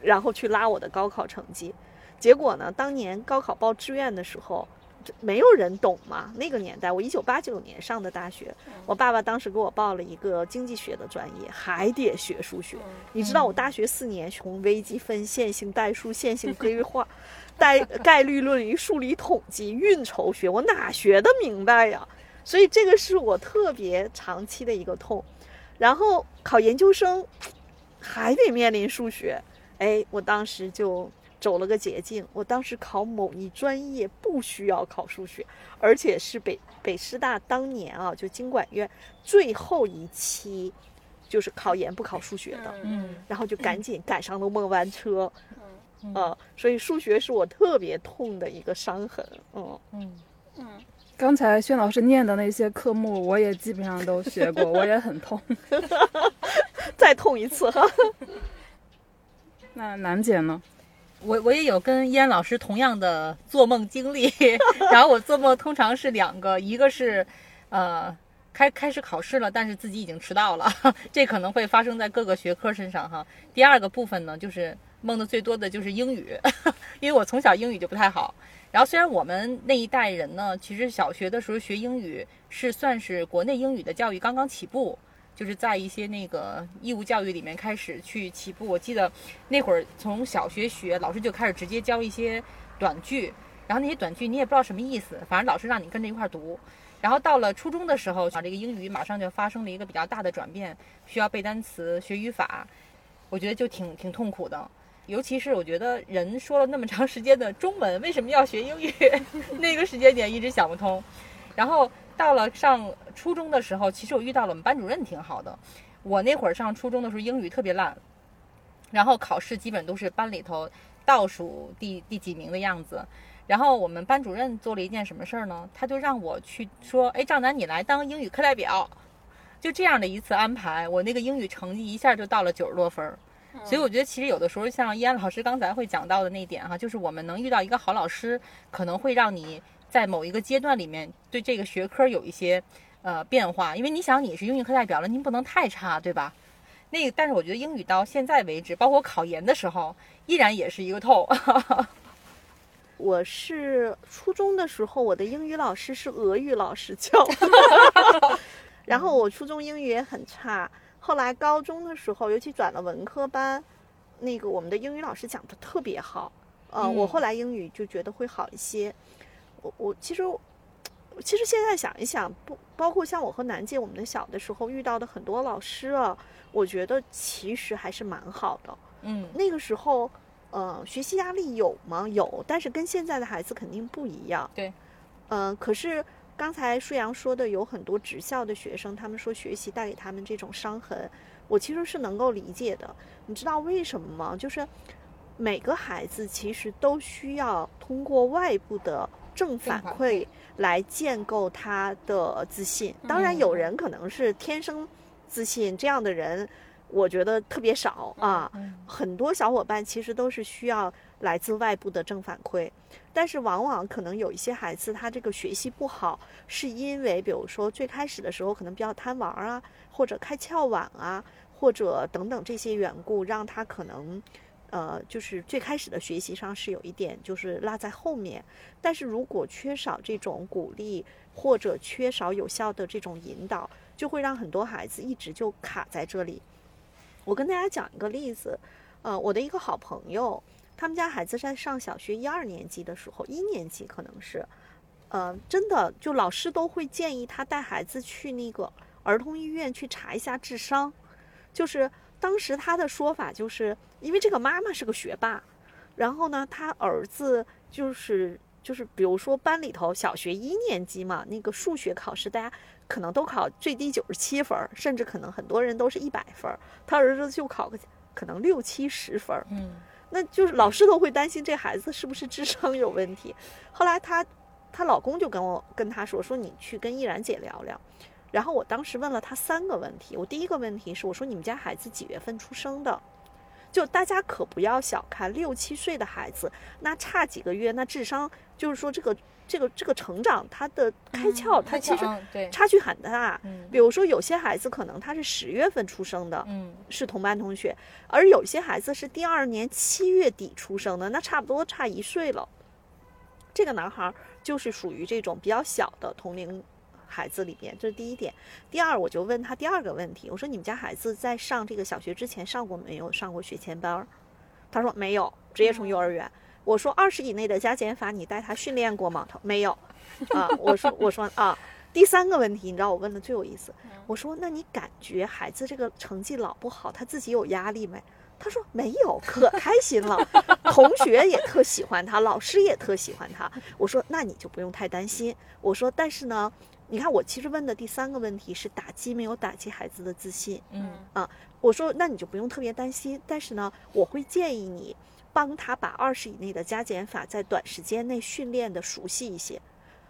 S1: 然后去拉我的高考成绩。结果呢，当年高考报志愿的时候，没有人懂嘛。那个年代，我一九八九年上的大学，我爸爸当时给我报了一个经济学的专业，还得学数学。你知道我大学四年从微积分、线性代数、线性规划、概概率论与数理统计、运筹学，我哪学得明白呀？所以这个是我特别长期的一个痛。然后考研究生还得面临数学，哎，我当时就走了个捷径。我当时考某一专业不需要考数学，而且是北北师大当年啊，就经管院最后一期就是考研不考数学的，
S2: 嗯
S1: 然后就赶紧赶上了末班车。呃，所以数学是我特别痛的一个伤痕。嗯，
S2: 嗯，
S3: 刚才薛老师念的那些科目，我也基本上都学过，我也很痛。
S1: 再痛一次哈。
S3: 那楠姐呢？
S2: 我我也有跟依安老师同样的做梦经历，然后我做梦通常是两个，一个是，呃，开开始考试了，但是自己已经迟到了，这可能会发生在各个学科身上哈。第二个部分呢，就是梦的最多的就是英语，因为我从小英语就不太好。然后虽然我们那一代人呢，其实小学的时候学英语是算是国内英语的教育刚刚起步，就是在一些那个义务教育里面开始去起步。我记得那会儿从小学学，老师就开始直接教一些短句，然后那些短句你也不知道什么意思，反正老师让你跟着一块儿读。然后到了初中的时候，啊，这个英语马上就发生了一个比较大的转变，需要背单词、学语法，我觉得就挺挺痛苦的。尤其是我觉得人说了那么长时间的中文，为什么要学英语？那个时间点一直想不通。然后到了上初中的时候，其实我遇到了我们班主任挺好的。我那会儿上初中的时候英语特别烂，然后考试基本都是班里头倒数第第几名的样子。然后我们班主任做了一件什么事儿呢？他就让我去说：“哎，赵楠，你来当英语课代表。”就这样的一次安排，我那个英语成绩一下就到了九十多分儿。所以我觉得，其实有的时候像依安老师刚才会讲到的那一点哈，就是我们能遇到一个好老师，可能会让你在某一个阶段里面对这个学科有一些呃变化。因为你想，你是英语课代表了，您不能太差，对吧？那个，但是我觉得英语到现在为止，包括考研的时候，依然也是一个痛。
S1: 我是初中的时候，我的英语老师是俄语老师教的，然后我初中英语也很差。后来高中的时候，尤其转了文科班，那个我们的英语老师讲的特别好，呃，
S2: 嗯
S1: 我后来英语就觉得会好一些。我我其实其实现在想一想，不包括像我和南姐，我们的小的时候遇到的很多老师啊，我觉得其实还是蛮好的。
S2: 嗯
S1: 那个时候，呃，学习压力有吗？有，但是跟现在的孩子肯定不一样。
S2: 对，
S1: 嗯、可是刚才舒阳说的，有很多职校的学生，他们说学习带给他们这种伤痕，我其实是能够理解的。你知道为什么吗？就是每个孩子其实都需要通过外部的正反
S2: 反
S1: 馈来建构他的自信。当然，有人可能是天生自信，这样的人我觉得特别少啊。
S2: 嗯
S1: 很多小伙伴其实都是需要来自外部的正反馈，但是往往可能有一些孩子他这个学习不好，是因为比如说最开始的时候可能比较贪玩啊，或者开窍晚啊，或者等等这些缘故，让他可能。呃，就是最开始的学习上是有一点就是落在后面，但是如果缺少这种鼓励，或者缺少有效的这种引导，就会让很多孩子一直就卡在这里。我跟大家讲一个例子，呃，我的一个好朋友，他们家孩子在上小学一二年级的时候，一年级可能是，呃，真的就老师都会建议他带孩子去那个儿童医院去查一下智商，就是当时他的说法就是，因为这个妈妈是个学霸，然后呢，他儿子就是就是比如说班里头小学一年级嘛，那个数学考试大家可能都考最低九十七分，甚至可能很多人都是一百分儿，他儿子就考个可能六七十分，
S2: 嗯
S1: 那就是老师都会担心这孩子是不是智商有问题。后来她她老公就跟我跟她说说你去跟依然姐聊聊，然后我当时问了他三个问题，我第一个问题是我说你们家孩子几月份出生的？就大家可不要小看六七岁的孩子，那差几个月，那智商就是说这个这个这个成长，他的开窍，他其实差距很大。
S2: 嗯
S1: 比如说有些孩子可能他是十月份出生的，
S2: 嗯
S1: 是同班同学，而有些孩子是第二年七月底出生的，那差不多差一岁了。这个男孩儿就是属于这种比较小的同龄孩子里面，这是第一点。第二，我就问他第二个问题，我说你们家孩子在上这个小学之前上过没有上过学前班？他说没有，直接从幼儿园。我说二十以内的加减法你带他训练过吗？他说没有。啊，我说我说啊。第三个问题，你知道我问的最有意思，我说那你感觉孩子这个成绩老不好，他自己有压力没？他说没有，可开心了，同学也特喜欢他，老师也特喜欢他。我说那你就不用太担心。我说但是呢，你看我其实问的第三个问题是打击没有打击孩子的自信。
S2: 嗯啊
S1: 我说那你就不用特别担心，但是呢，我会建议你帮他把二十以内的加减法在短时间内训练的熟悉一些。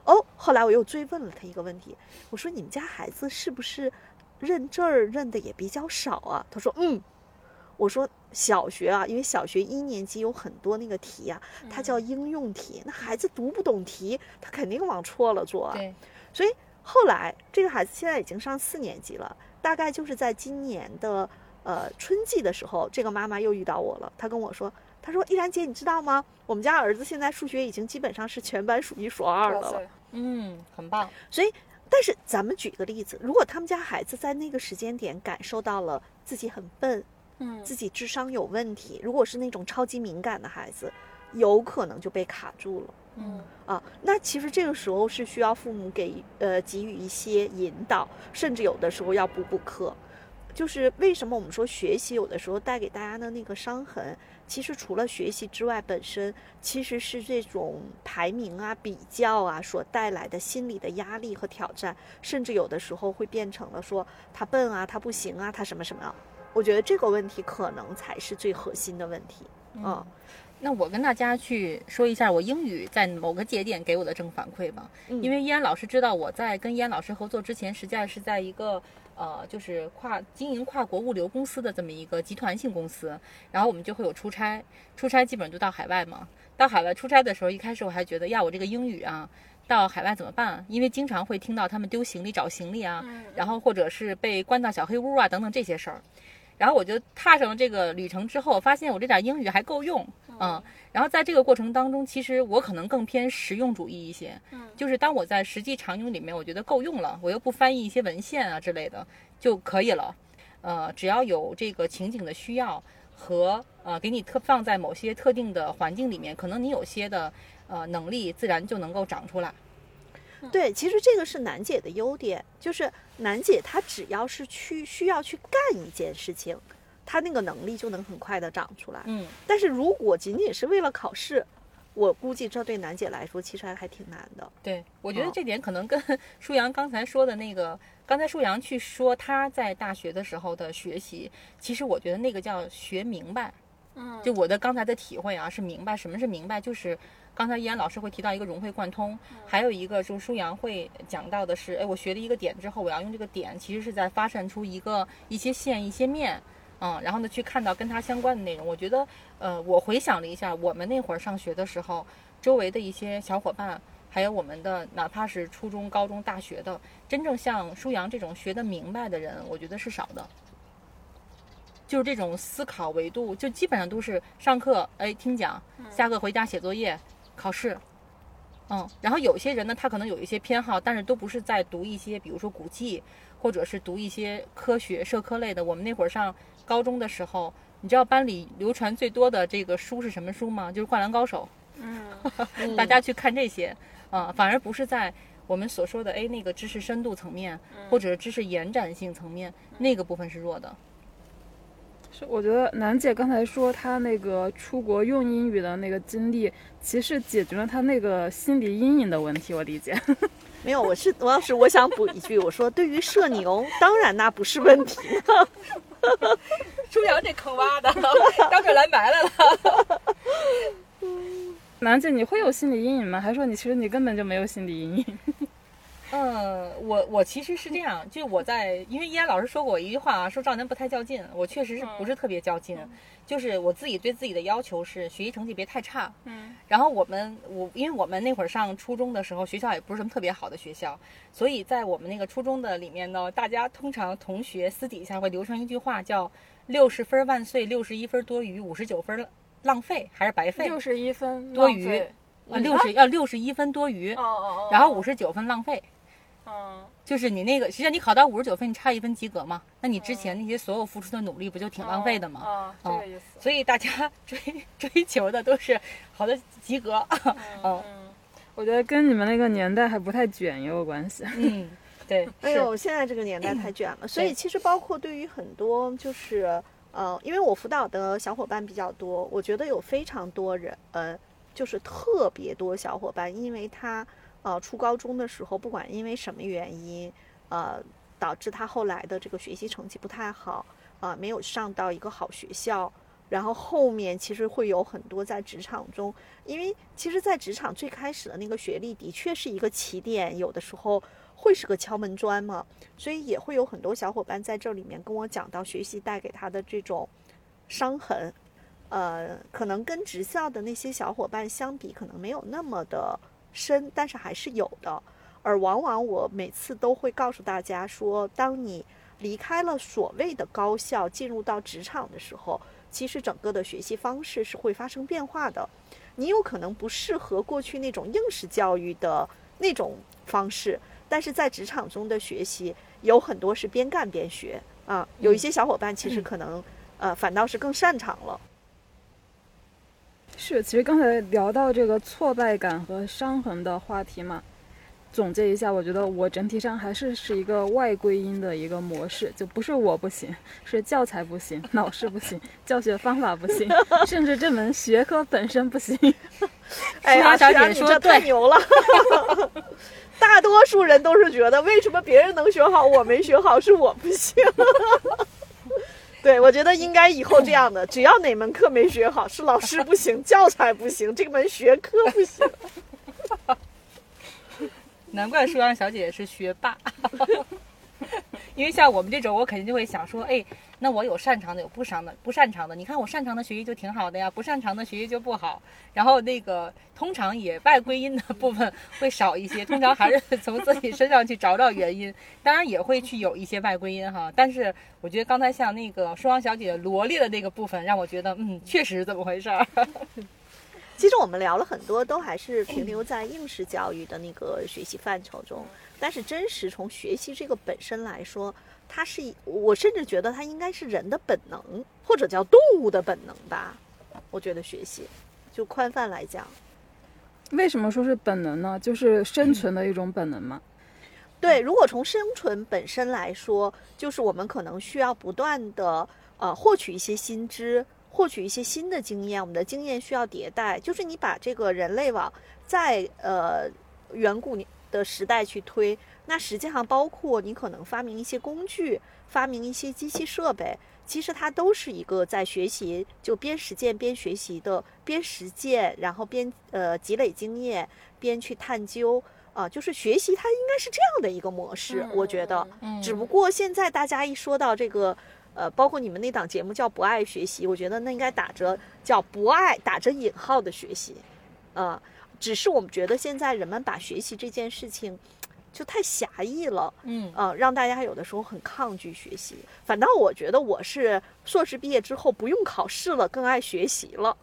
S1: 哦，后来我又追问了他一个问题，我说你们家孩子是不是认字儿认的也比较少啊？他说嗯。我说小学啊，因为小学一年级有很多那个题啊，它叫应用题，那孩子读不懂题，他肯定往错了做啊。
S2: 对，
S1: 所以后来这个孩子现在已经上四年级了，大概就是在今年的呃春季的时候，这个妈妈又遇到我了。她跟我说，她说：“依然姐，你知道吗？我们家儿子现在数学已经基本上是全班数一数二的了。
S2: 嗯，很棒，
S1: 所以，但是咱们举个例子，如果他们家孩子在那个时间点感受到了自己很笨，
S3: 嗯
S1: 自己智商有问题，如果是那种超级敏感的孩子，有可能就被卡住了。
S3: 嗯
S1: 啊，那其实这个时候是需要父母给呃给予一些引导，甚至有的时候要补补课。就是为什么我们说学习有的时候带给大家的那个伤痕，其实除了学习之外，本身其实是这种排名啊、比较啊所带来的心理的压力和挑战，甚至有的时候会变成了说他笨啊、他不行啊、他什么什么。我觉得这个问题可能才是最核心的问题。嗯
S2: 那我跟大家去说一下我英语在某个节点给我的正反馈吧，
S1: 嗯
S2: 因为依安老师知道我在跟依安老师合作之前，实际上是在一个呃，就是跨经营跨国物流公司的这么一个集团性公司，然后我们就会有出差，出差基本上就到海外嘛。到海外出差的时候，一开始我还觉得呀，我这个英语啊，到海外怎么办？因为经常会听到他们丢行李、找行李啊，然后或者是被关到小黑屋啊等等这些事儿。然后我就踏上了这个旅程之后，发现我这点英语还够用，嗯。然后在这个过程当中，其实我可能更偏实用主义一些，
S3: 嗯
S2: 就是当我在实际场景里面，我觉得够用了，我又不翻译一些文献啊之类的就可以了。呃，只要有这个情景的需要和呃给你特放在某些特定的环境里面，可能你有些的呃能力自然就能够长出来。
S1: 对，其实这个是楠姐的优点，就是楠姐她只要是去需要去干一件事情，她那个能力就能很快的长出来。
S2: 嗯，
S1: 但是如果仅仅是为了考试，我估计这对楠姐来说其实还还挺难的。
S2: 对，我觉得
S1: 哦
S2: 这点可能跟 舒阳刚才说的那个，刚才舒阳去说他在大学的时候的学习，其实我觉得那个叫学明白。
S3: 嗯
S2: 就我的刚才的体会啊，是明白什么是明白，就是刚才依然老师会提到一个融会贯通，还有一个就是舒阳会讲到的是，哎，我学了一个点之后，我要用这个点，其实是在发散出一个一些线、一些面，嗯，然后呢去看到跟它相关的内容。我觉得，呃，我回想了一下，我们那会儿上学的时候，周围的一些小伙伴。还有我们的，哪怕是初中、高中、大学的，真正像舒阳这种学得明白的人，我觉得是少的。就是这种思考维度，就基本上都是上课哎听讲，下课回家写作业、考试，嗯，然后有些人呢，他可能有一些偏好，但是都不是在读一些，比如说古籍，或者是读一些科学、社科类的。我们那会儿上高中的时候，你知道班里流传最多的这个书是什么书吗？就是《灌篮高手》。
S3: 嗯
S2: 大家去看这些，啊、反而不是在我们所说的哎那个知识深度层面，或者是知识延展性层面，那个部分是弱的。
S3: 是，我觉得楠姐刚才说她那个出国用英语的那个经历，其实解决了她那个心理阴影的问题。我理解。
S1: 没有，我是王老师，我想补一句，我说对于社牛，当然那不是问题。
S2: 朱阳这坑挖的，当这来埋来了。
S3: 楠姐，你会有心理阴影吗？还说你其实你根本就没有心理阴影？
S2: 嗯，我我其实是这样，就我在，因为依然老师说过一句话啊，说赵楠不太较劲，我确实是不是特别较劲，就是我自己对自己的要求是学习成绩别太差。
S3: 嗯，
S2: 然后我们我因为我们那会儿上初中的时候，学校也不是什么特别好的学校，所以在我们那个初中的里面呢，大家通常同学私底下会流传一句话，叫六十分万岁，六十一分多余，五十九分浪费还是白费？
S3: 六十一分
S2: 多余啊，六十要六十一分多余
S3: 哦，哦哦，
S2: 然后五十九分浪费。
S3: 嗯，
S2: 就是你那个，实际上你考到五十九分，你差一分及格嘛？那你之前那些所有付出的努力，不就挺浪费的吗？
S3: 啊，这
S2: 哦
S3: 个意思。
S2: 所以大家追追求的都是好的及格。嗯
S3: 嗯，我觉得跟你们那个年代还不太卷也有关系。
S2: 嗯，对，
S1: 哎
S2: 是
S1: 呦，现在这个年代太卷了，所以其实包括对于很多就是呃，因为我辅导的小伙伴比较多，我觉得有非常多人呃，就是特别多小伙伴，因为他呃初高中的时候，不管因为什么原因，呃，导致他后来的这个学习成绩不太好，啊、没有上到一个好学校。然后后面其实会有很多在职场中，因为其实，在职场最开始的那个学历的确是一个起点，有的时候会是个敲门砖嘛，所以也会有很多小伙伴在这里面跟我讲到学习带给他的这种伤痕，呃，可能跟职校的那些小伙伴相比，可能没有那么的深，但是还是有的。而往往我每次都会告诉大家说，当你离开了所谓的高校，进入到职场的时候，其实整个的学习方式是会发生变化的。你有可能不适合过去那种应试教育的那种方式，但是在职场中的学习有很多是边干边学啊。有一些小伙伴其实可能、呃反倒是更擅长了。
S3: 是，其实刚才聊到这个挫败感和伤痕的话题嘛，总结一下，我觉得我整体上还是是一个外归因的一个模式，就不是我不行，是教材不行，老师不行，教学方法不行，甚至这门学科本身不行。
S1: 哎呀，
S2: 小姐
S1: 你这
S2: 说
S1: 太牛了！大多数人都是觉得，为什么别人能学好，我没学好，是我不行。对，我觉得应该以后这样的，只要哪门课没学好，是老师不行，教材不行，这门学科不行。
S2: 难怪舒阳小姐姐是学霸。因为像我们这种，我肯定就会想说，哎，那我有擅长的，有不擅的，不擅长的。你看我擅长的学习就挺好的呀，不擅长的学习就不好。然后那个通常也外归因的部分会少一些，通常还是从自己身上去找找原因。当然也会去有一些外归因哈，但是我觉得刚才像那个舒阳小姐罗列的那个部分，让我觉得，嗯，确实是这么回事儿。
S1: 其实我们聊了很多，都还是停留在应试教育的那个学习范畴中。但是真实从学习这个本身来说，它是一我甚至觉得它应该是人的本能，或者叫动物的本能吧。我觉得学习，就宽泛来讲，
S3: 为什么说是本能呢？就是生存的一种本能嘛。
S1: 对，如果从生存本身来说，就是我们可能需要不断的呃获取一些新知，获取一些新的经验，我们的经验需要迭代。就是你把这个人类往在呃远古的时代去推，那实际上包括你可能发明一些工具，发明一些机器设备，其实它都是一个在学习，就边实践边学习的，边实践然后边呃积累经验，边去探究。啊，就是学习，它应该是这样的一个模式，我觉得。
S2: 嗯
S1: 只不过现在大家一说到这个，呃，包括你们那档节目叫“不爱学习”，我觉得那应该打着叫“不爱”打着引号的学习，呃，只是我们觉得现在人们把学习这件事情就太狭义了，
S2: 嗯
S1: 呃，让大家有的时候很抗拒学习。反倒我觉得我是硕士毕业之后不用考试了，更爱学习了。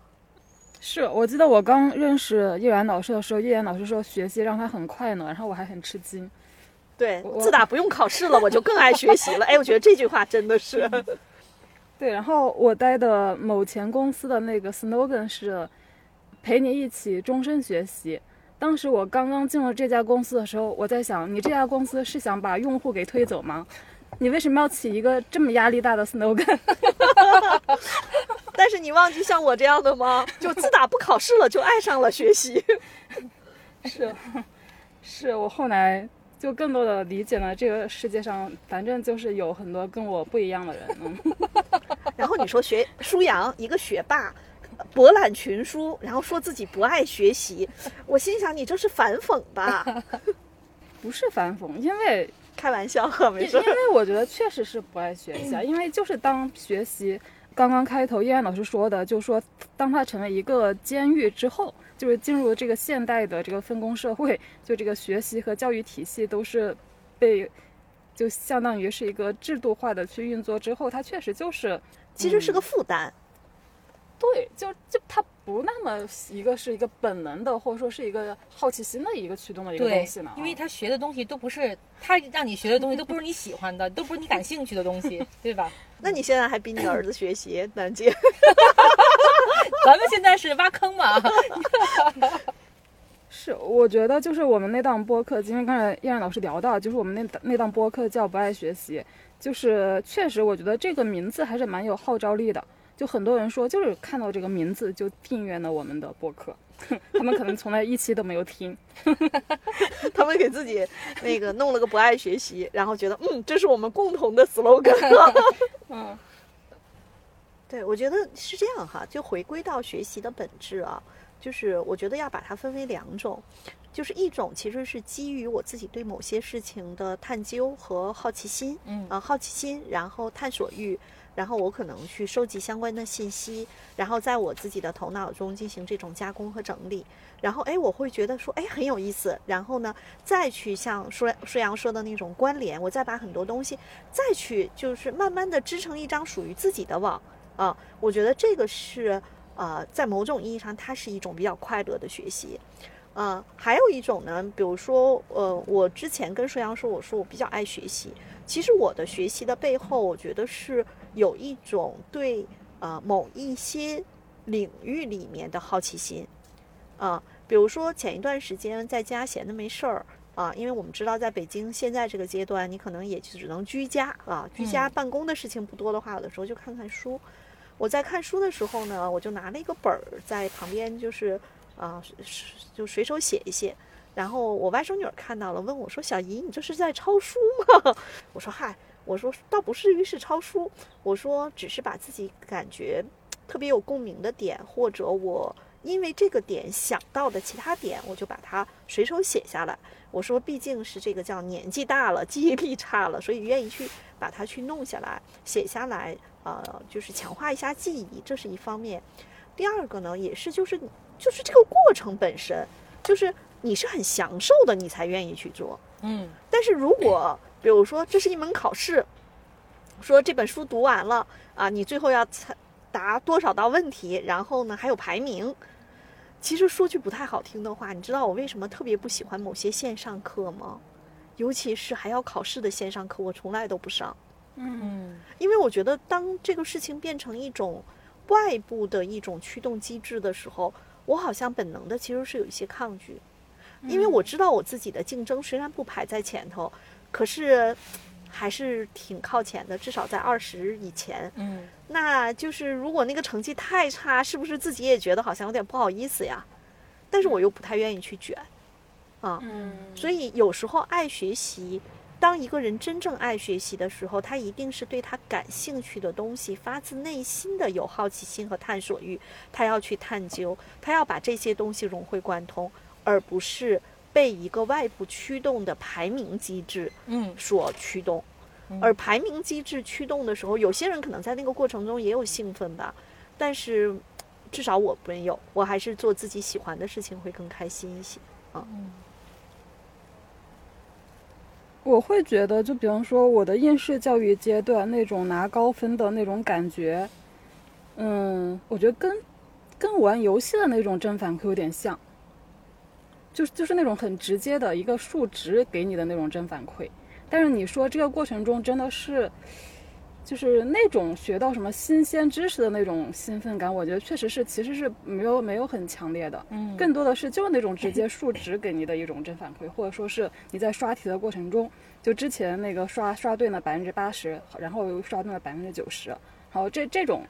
S3: 是我记得我刚认识叶然老师的时候，叶然老师说学习让他很快乐，然后我还很吃惊。
S1: 对，自打不用考试了，我就更爱学习了。哎，我觉得这句话真的是。
S3: 对，然后我待的某前公司的那个 slogan 是陪你一起终身学习。当时我刚刚进了这家公司的时候，我在想，你这家公司是想把用户给推走吗？你为什么要起一个这么压力大的 slogan？
S1: 但是你忘记像我这样的吗？就自打不考试了，就爱上了学习。
S3: 是，是我后来就更多的理解了这个世界上，反正就是有很多跟我不一样的人。嗯，
S1: 然后你说学舒阳一个学霸，博览群书，然后说自己不爱学习，我心想你这是反讽吧？
S3: 不是反讽，因为
S1: 开玩笑，没事
S3: 因因。为我觉得确实是不爱学习啊，因为就是当学习，刚刚开头叶安老师说的，就说当它成为一个监狱之后，就是进入这个现代的这个分工社会，就这个学习和教育体系都是被。就相当于是一个制度化的去运作之后，它确实就是
S1: 其实是个负担。
S3: 对，就就它不那么一个是一个本能的，或者说是一个好奇心的一个驱动的一个东西呢。，
S2: 因为他学的东西都不是他让你学的东西，都不是你喜欢的，都不是你感兴趣的东西，对吧？
S1: 那你现在还逼你儿子学习，南姐？
S2: 咱们现在是挖坑嘛，
S3: 是，我觉得就是我们那档播客，今天刚才燕然老师聊到，就是我们那档那档播客叫《不爱学习》，就是确实我觉得这个名字还是蛮有号召力的。就很多人说，就是看到这个名字就订阅了我们的播客，他们可能从来一期都没有听。
S1: 他们给自己那个弄了个不爱学习，然后觉得嗯，这是我们共同的 slogan。
S3: 嗯
S1: 对，我觉得是这样哈，就回归到学习的本质啊，就是我觉得要把它分为两种，就是一种其实是基于我自己对某些事情的探究和好奇心，
S2: 嗯
S1: 啊，好奇心，然后探索欲，然后我可能去收集相关的信息，然后在我自己的头脑中进行这种加工和整理，然后哎，我会觉得说哎很有意思，然后呢再去像舒舒阳说的那种关联，我再把很多东西再去就是慢慢的织成一张属于自己的网啊，我觉得这个是呃在某种意义上它是一种比较快乐的学习。呃，还有一种呢，比如说，呃，我之前跟舒阳说，我说我比较爱学习。其实我的学习的背后，我觉得是有一种对呃某一些领域里面的好奇心。啊、比如说前一段时间在家闲的没事儿啊，因为我们知道在北京现在这个阶段，你可能也就只能居家啊，居家办公的事情不多的话，有的时候就看看书。我在看书的时候呢，我就拿了一个本儿在旁边，就是啊、是就随手写一写。然后我外甥女儿看到了，问我说：“小姨，你这是在抄书吗？”我说：“嗨，我说倒不至于是抄书，我说只是把自己感觉特别有共鸣的点，或者我因为这个点想到的其他点，我就把它随手写下来。我说，毕竟是这个叫年纪大了，记忆力差了，所以愿意去把它去弄下来、写下来，呃，就是强化一下记忆，这是一方面。第二个呢，也是就是就是这个过程本身，就是你是很享受的，你才愿意去做。
S2: 嗯
S1: 但是如果比如说这是一门考试，说这本书读完了啊，你最后要猜答多少道问题，然后呢还有排名。其实说句不太好听的话，你知道我为什么特别不喜欢某些线上课吗？尤其是还要考试的线上课，我从来都不上。
S2: 嗯
S1: 因为我觉得，当这个事情变成一种外部的一种驱动机制的时候，我好像本能的其实是有一些抗拒，因为我知道我自己的竞争虽然不排在前头，可是还是挺靠前的，至少在二十以前。
S2: 嗯
S1: 那就是如果那个成绩太差，是不是自己也觉得好像有点不好意思呀？但是我又不太愿意去卷，啊，
S3: 嗯
S1: 所以有时候爱学习，当一个人真正爱学习的时候，他一定是对他感兴趣的东西发自内心的有好奇心和探索欲，他要去探究，他要把这些东西融会贯通，而不是被一个外部驱动的排名机制
S2: 嗯
S1: 所驱动。而排名机制驱动的时候，有些人可能在那个过程中也有兴奋吧，但是至少我没有，我还是做自己喜欢的事情会更开心一些啊。
S3: 我会觉得，就比方说我的应试教育阶段那种拿高分的那种感觉，嗯，我觉得跟跟玩游戏的那种正反馈有点像，就是就是那种很直接的一个数值给你的那种正反馈。但是你说这个过程中真的是，就是那种学到什么新鲜知识的那种兴奋感，我觉得确实是其实是没有没有很强烈的。
S2: 嗯
S3: 更多的是就是那种直接数值给你的一种正反馈，或者说是你在刷题的过程中，就之前那个刷刷对了百分之八十，然后又刷对了百分之九十，然后这这种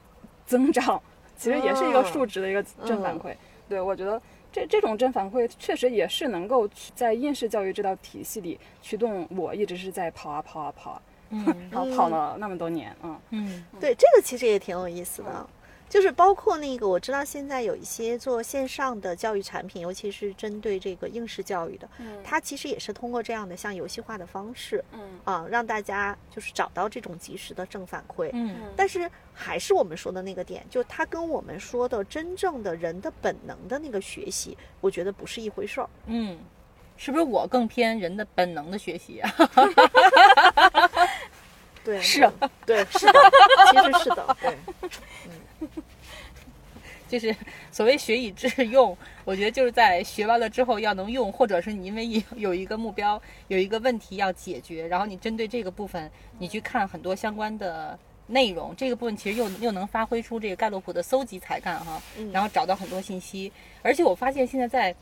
S3: 增长其实也是一个数值的一个正反馈。对我觉得这这种正反馈确实也是能够在应试教育这道体系里驱动我一直是在跑啊跑啊跑啊，
S2: 嗯。
S3: 然后跑了那么多年，嗯。
S2: 嗯。
S1: 对，这个其实也挺有意思的。就是包括那个，我知道现在有一些做线上的教育产品，尤其是针对这个应试教育的，
S3: 嗯
S1: 它其实也是通过这样的像游戏化的方式
S3: 嗯
S1: 啊，让大家就是找到这种及时的正反馈。
S2: 嗯
S1: 但是还是我们说的那个点，就它跟我们说的真正的人的本能的那个学习，我觉得不是一回事儿。
S2: 嗯，是不是我更偏人的本能的学习啊？
S1: 对，
S2: 是啊
S1: 对，是的，其实是的，对，
S2: 就是所谓学以致用，我觉得就是在学完了之后要能用，或者是你因为有 有一个目标，有一个问题要解决，然后你针对这个部分，你去看很多相关的内容，这个部分其实又又能发挥出这个盖洛普的搜集才干哈，
S1: 嗯
S2: 然后找到很多信息。而且我发现现在在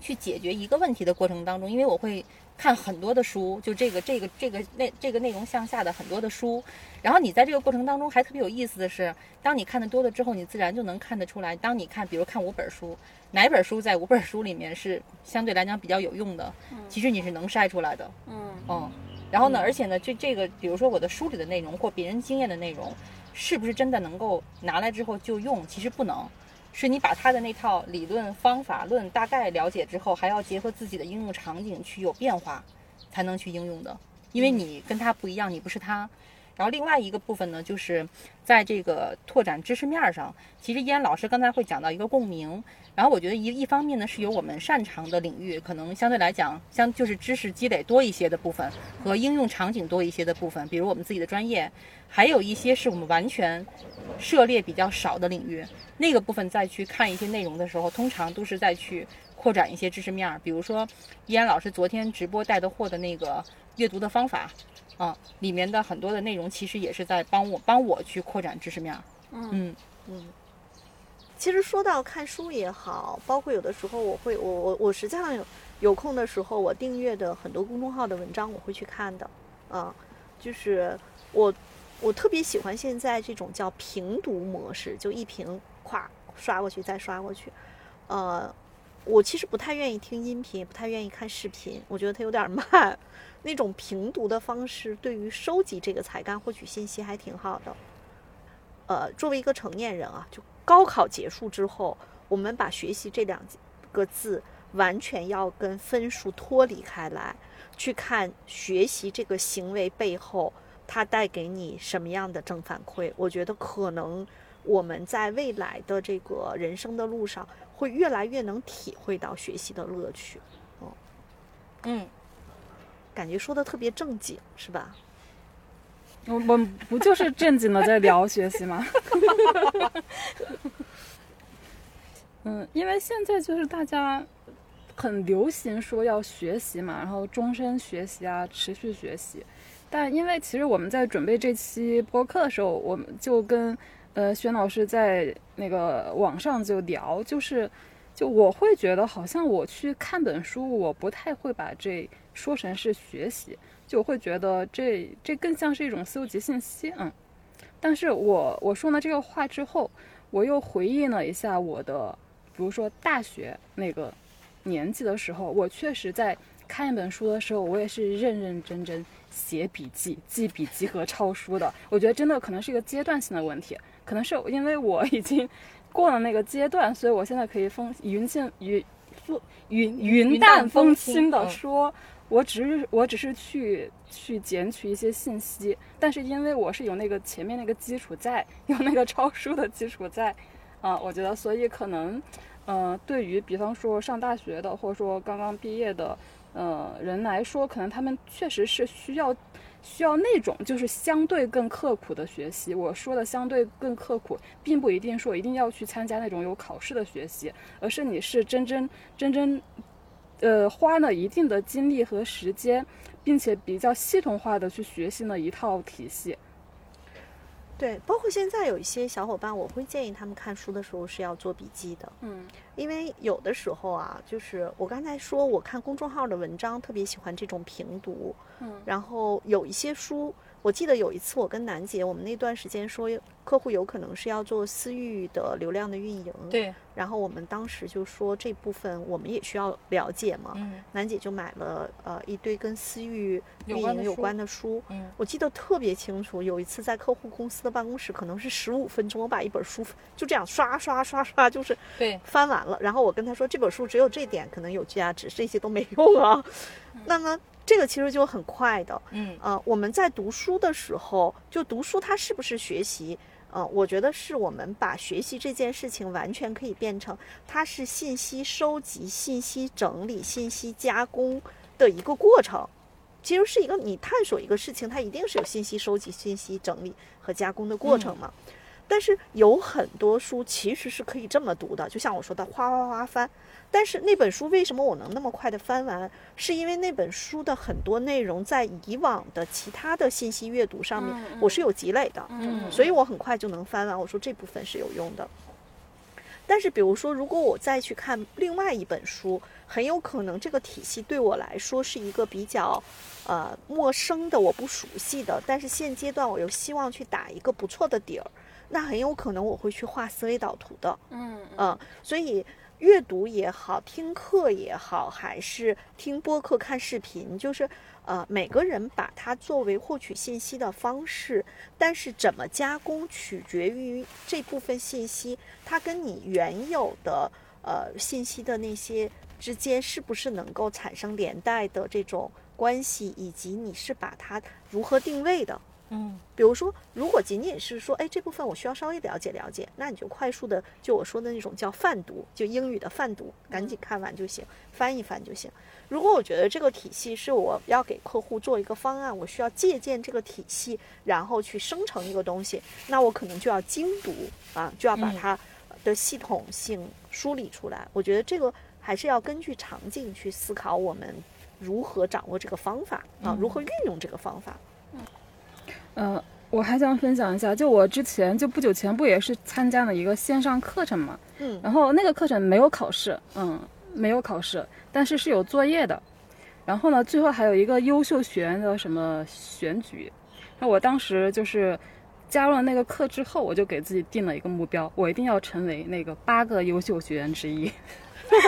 S2: 去解决一个问题的过程当中，因为我会看很多的书，就这个这个这个内这个内容向下的很多的书，然后你在这个过程当中还特别有意思的是，当你看的多了之后，你自然就能看得出来，当你看比如看五本书，哪本书在五本书里面是相对来讲比较有用的，其实你是能筛出来的，
S3: 嗯
S2: 嗯。然后呢，而且呢，这这个，比如说我的书里的内容或别人经验的内容，是不是真的能够拿来之后就用？其实不能，是你把他的那套理论方法论大概了解之后，还要结合自己的应用场景去有变化，才能去应用的。因为你跟他不一样，你不是他。然后另外一个部分呢，就是在这个拓展知识面儿上，其实依然老师刚才会讲到一个共鸣。然后我觉得一一方面呢，是有我们擅长的领域，可能相对来讲，相就是知识积累多一些的部分和应用场景多一些的部分，比如我们自己的专业，还有一些是我们完全涉猎比较少的领域。那个部分再去看一些内容的时候，通常都是在去扩展一些知识面儿。比如说，依然老师昨天直播带的货的那个阅读的方法，啊，里面的很多的内容其实也是在帮我帮我去扩展知识面儿。嗯
S1: 嗯。其实说到看书也好，包括有的时候我会，我我我实际上有有空的时候，我订阅的很多公众号的文章我会去看的，啊，就是我我特别喜欢现在这种叫平读模式，就一屏咵刷过去再刷过去，呃，我其实不太愿意听音频，也不太愿意看视频，我觉得它有点慢。那种平读的方式，对于收集这个才干、获取信息还挺好的。呃，作为一个成年人啊，就高考结束之后，我们把学习这两个字完全要跟分数脱离开来，去看学习这个行为背后它带给你什么样的正反馈。我觉得可能我们在未来的这个人生的路上，会越来越能体会到学习的乐趣。
S2: 嗯，
S1: 感觉说的特别正经，是吧？
S3: 我我们不就是正经的在聊学习吗？嗯，因为现在就是大家很流行说要学习嘛，然后终身学习啊，持续学习。但因为其实我们在准备这期播客的时候，我们就跟呃轩老师在那个网上就聊，就是就我会觉得好像我去看本书，我不太会把这说成是学习。就会觉得这这更像是一种搜集信息，嗯。但是我我说了这个话之后，我又回忆了一下我的，比如说大学那个年纪的时候，我确实在看一本书的时候，我也是认认真真写笔记、记笔记和抄书的。我觉得真的可能是一个阶段性的问题，可能是因为我已经 过了那个阶段，所以我现在可以风云静云风云云淡风轻的说。我只是我只是去去捡取一些信息，但是因为我是有那个前面那个基础在，有那个抄书的基础在，啊、我觉得所以可能，呃，对于比方说上大学的，或者说刚刚毕业的，呃人来说，可能他们确实是需要需要那种就是相对更刻苦的学习。我说的相对更刻苦，并不一定说一定要去参加那种有考试的学习，而是你是真真真真。呃，花了一定的精力和时间，并且比较系统化的去学习了一套体系。
S1: 对，包括现在有一些小伙伴，我会建议他们看书的时候是要做笔记的。
S3: 嗯，
S1: 因为有的时候啊，就是我刚才说，我看公众号的文章特别喜欢这种评读。
S3: 嗯，
S1: 然后有一些书我记得有一次我跟楠姐，我们那段时间说客户有可能是要做私域的流量的运营，
S2: 对，
S1: 然后我们当时就说这部分我们也需要了解嘛。
S2: 嗯
S1: 楠姐就买了呃一堆跟私域运营有
S2: 有关的书
S1: 关的书，
S2: 嗯
S1: 我记得特别清楚。有一次在客户公司的办公室，可能是十五分钟，我把一本书就这样刷刷刷刷，就是
S2: 对，
S1: 翻完了。然后我跟他说，这本书只有这点可能有价值，这些都没用啊。那么这个其实就很快的。
S2: 嗯
S1: 呃，我们在读书的时候，就读书它是不是学习？呃，我觉得是我们把学习这件事情完全可以变成它是信息收集、信息整理、信息加工的一个过程。其实是一个你探索一个事情，它一定是有信息收集、信息整理和加工的过程嘛。但是有很多书其实是可以这么读的，就像我说的，哗哗哗翻。但是那本书为什么我能那么快的翻完？是因为那本书的很多内容在以往的其他的信息阅读上面，我是有积累的，
S3: 嗯
S1: 所以我很快就能翻完。我说这部分是有用的。但是比如说，如果我再去看另外一本书，很有可能这个体系对我来说是一个比较呃陌生的，我不熟悉的。但是现阶段我又希望去打一个不错的底儿，那很有可能我会去画思维导图的。
S3: 嗯
S1: 嗯，所以阅读也好，听课也好，还是听播客、看视频，就是呃，每个人把它作为获取信息的方式，但是怎么加工取决于这部分信息，它跟你原有的呃信息的那些之间是不是能够产生连带的这种关系，以及你是把它如何定位的。
S2: 嗯
S1: 比如说，如果仅仅是说，哎，这部分我需要稍微了解了解，那你就快速的，就我说的那种叫泛读，就英语的泛读，赶紧看完就行，翻一翻就行。如果我觉得这个体系是我要给客户做一个方案，我需要借鉴这个体系，然后去生成一个东西，那我可能就要精读啊，就要把
S2: 嗯
S1: 它的系统性梳理出来。我觉得这个还是要根据场景去思考，我们如何掌握这个方法啊，如何运用这个方法。
S3: 呃，我还想分享一下，就我之前就不久前不也是参加了一个线上课程嘛，
S1: 嗯
S3: 然后那个课程没有考试，嗯，没有考试，但是是有作业的。然后呢，最后还有一个优秀学员的什么选举。那我当时就是加入了那个课之后，我就给自己定了一个目标，我一定要成为那个八个优秀学员之一。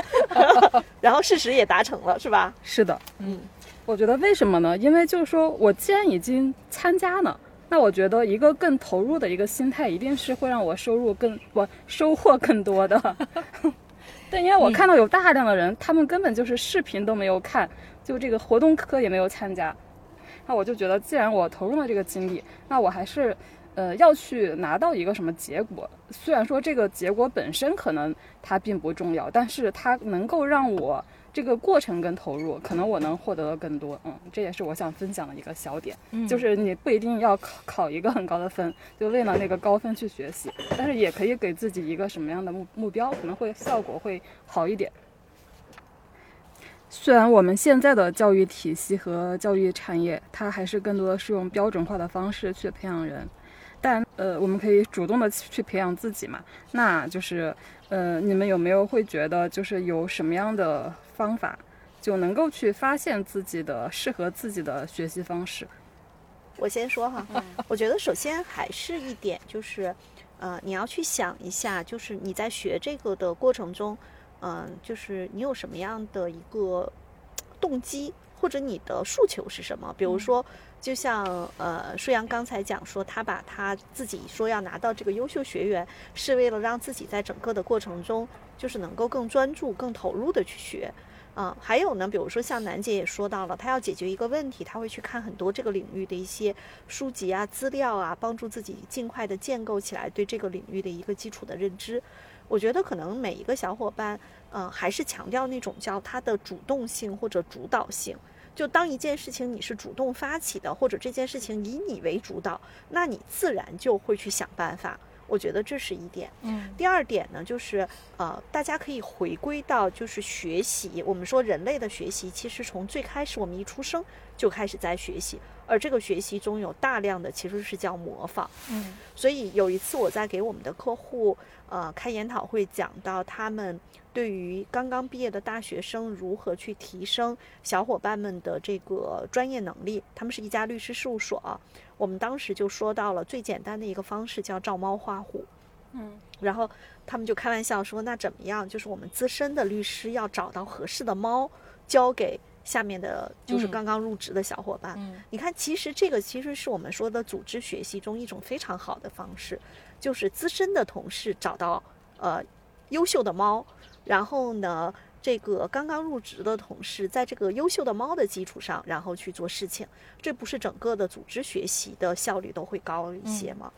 S1: 然后事实也达成了，是吧？
S3: 是的，
S1: 嗯，
S3: 我觉得为什么呢？因为就是说我既然已经参加了，那我觉得一个更投入的一个心态，一定是会让我收入更我收获更多的。对，因为我看到有大量的人，他们根本就是视频都没有看，就这个活动课也没有参加。那我就觉得，既然我投入了这个精力，那我还是，呃，要去拿到一个什么结果。虽然说这个结果本身可能它并不重要，但是它能够让我这个过程跟投入，可能我能获得的更多。嗯，这也是我想分享的一个小点，
S2: 嗯
S3: 就是你不一定要考考一个很高的分，就为了那个高分去学习，但是也可以给自己一个什么样的目目标，可能会效果会好一点。虽然我们现在的教育体系和教育产业，它还是更多的是用标准化的方式去培养人，但呃，我们可以主动的去培养自己嘛。那就是呃，你们有没有会觉得，就是有什么样的方法，就能够去发现自己的适合自己的学习方式？
S1: 我先说哈，我觉得首先还是一点就是，呃，你要去想一下，就是你在学这个的过程中，嗯、就是你有什么样的一个动机，或者你的诉求是什么？比如说，就像呃，舒阳刚才讲说，他把他自己说要拿到这个优秀学员，是为了让自己在整个的过程中，就是能够更专注、更投入的去学。啊，还有呢，比如说像楠姐也说到了，她要解决一个问题，她会去看很多这个领域的一些书籍啊、资料啊，帮助自己尽快的建构起来对这个领域的一个基础的认知。我觉得可能每一个小伙伴，嗯、还是强调那种叫他的主动性或者主导性。就当一件事情你是主动发起的，或者这件事情以你为主导，那你自然就会去想办法。我觉得这是一点。
S2: 嗯
S1: 第二点呢，就是呃，大家可以回归到就是学习。我们说人类的学习，其实从最开始我们一出生就开始在学习，而而这个学习中有大量的其实是叫模仿。
S2: 嗯
S1: 所以有一次我在给我们的客户呃开研讨会，讲到他们对于刚刚毕业的大学生如何去提升小伙伴们的这个专业能力。他们是一家律师事务所啊，我们当时就说到了最简单的一个方式叫照猫画虎。
S3: 嗯
S1: 然后他们就开玩笑说：“那怎么样？就是我们资深的律师要找到合适的猫，交给下面的，就是
S2: 嗯
S1: 刚刚入职的小伙伴。
S2: 嗯
S1: 你看，其实这个其实是我们说的组织学习中一种非常好的方式，就是资深的同事找到呃优秀的猫，然后呢，这个刚刚入职的同事在这个优秀的猫的基础上，然后去做事情，这不是整个的组织学习的效率都会高一些吗？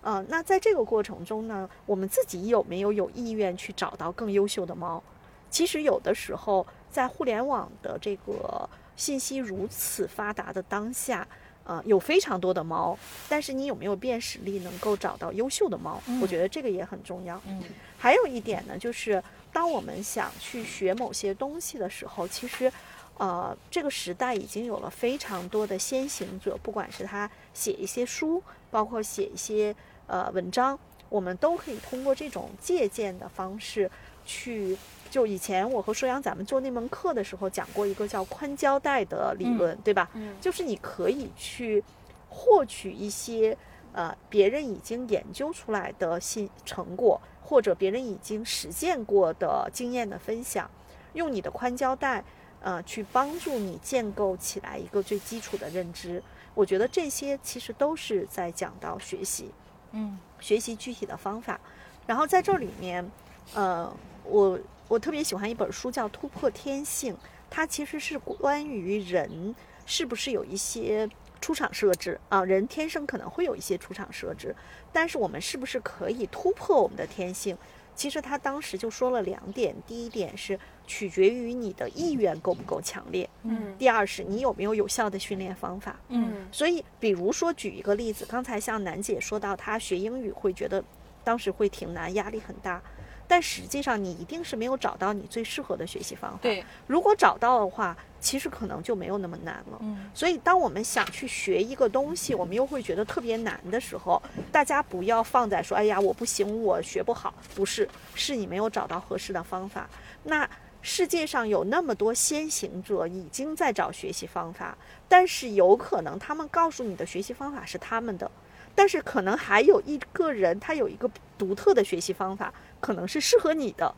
S1: 呃，那在这个过程中呢，我们自己有没有有意愿去找到更优秀的猫？其实有的时候，在互联网的这个信息如此发达的当下，呃，有非常多的猫，但是你有没有辨识力能够找到优秀的猫？我觉得这个也很重要。
S2: 嗯
S1: 还有一点呢，就是当我们想去学某些东西的时候，其实，呃，这个时代已经有了非常多的先行者，不管是他写一些书，包括写一些呃文章，我们都可以通过这种借鉴的方式去。就以前我和舒阳咱们做那门课的时候讲过一个叫宽胶带的理论，对吧？
S3: 嗯
S1: 就是你可以去获取一些呃别人已经研究出来的新成果，或者别人已经实践过的经验的分享，用你的宽胶带呃去帮助你建构起来一个最基础的认知。我觉得这些其实都是在讲到学习，
S2: 嗯
S1: 学习具体的方法。然后在这里面，呃，我我特别喜欢一本书叫《突破天性》，它其实是关于人是不是有一些出厂设置啊，人天生可能会有一些出厂设置，但是我们是不是可以突破我们的天性？其实他当时就说了两点，第一点是取决于你的意愿够不够强烈，
S3: 嗯
S1: 第二是你有没有有效的训练方法。
S2: 嗯
S1: 所以，比如说举一个例子，刚才像楠姐说到，她学英语会觉得当时会挺难，压力很大。但实际上，你一定是没有找到你最适合的学习方法。，
S2: 对
S1: 如果找到的话，其实可能就没有那么难了。
S2: 嗯
S1: 所以，当我们想去学一个东西，我们又会觉得特别难的时候，大家不要放在说“哎呀，我不行，我学不好”，不是，是你没有找到合适的方法。那世界上有那么多先行者已经在找学习方法，但是有可能他们告诉你的学习方法是他们的，但是可能还有一个人他有一个独特的学习方法，可能是适合你的，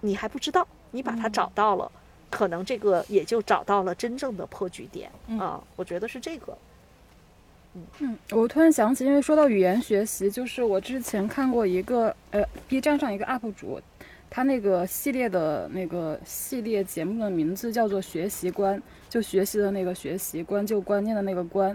S1: 你还不知道，你把它找到了。可能这个也就找到了真正的破局点
S2: 嗯
S1: 啊，我觉得是这个。
S3: 嗯，我突然想起，因为说到语言学习，就是我之前看过一个呃 B 站上一个 UP 主，他那个系列的那个系列节目的名字叫做“学习观”，就学习的那个学习观，就观念的那个观。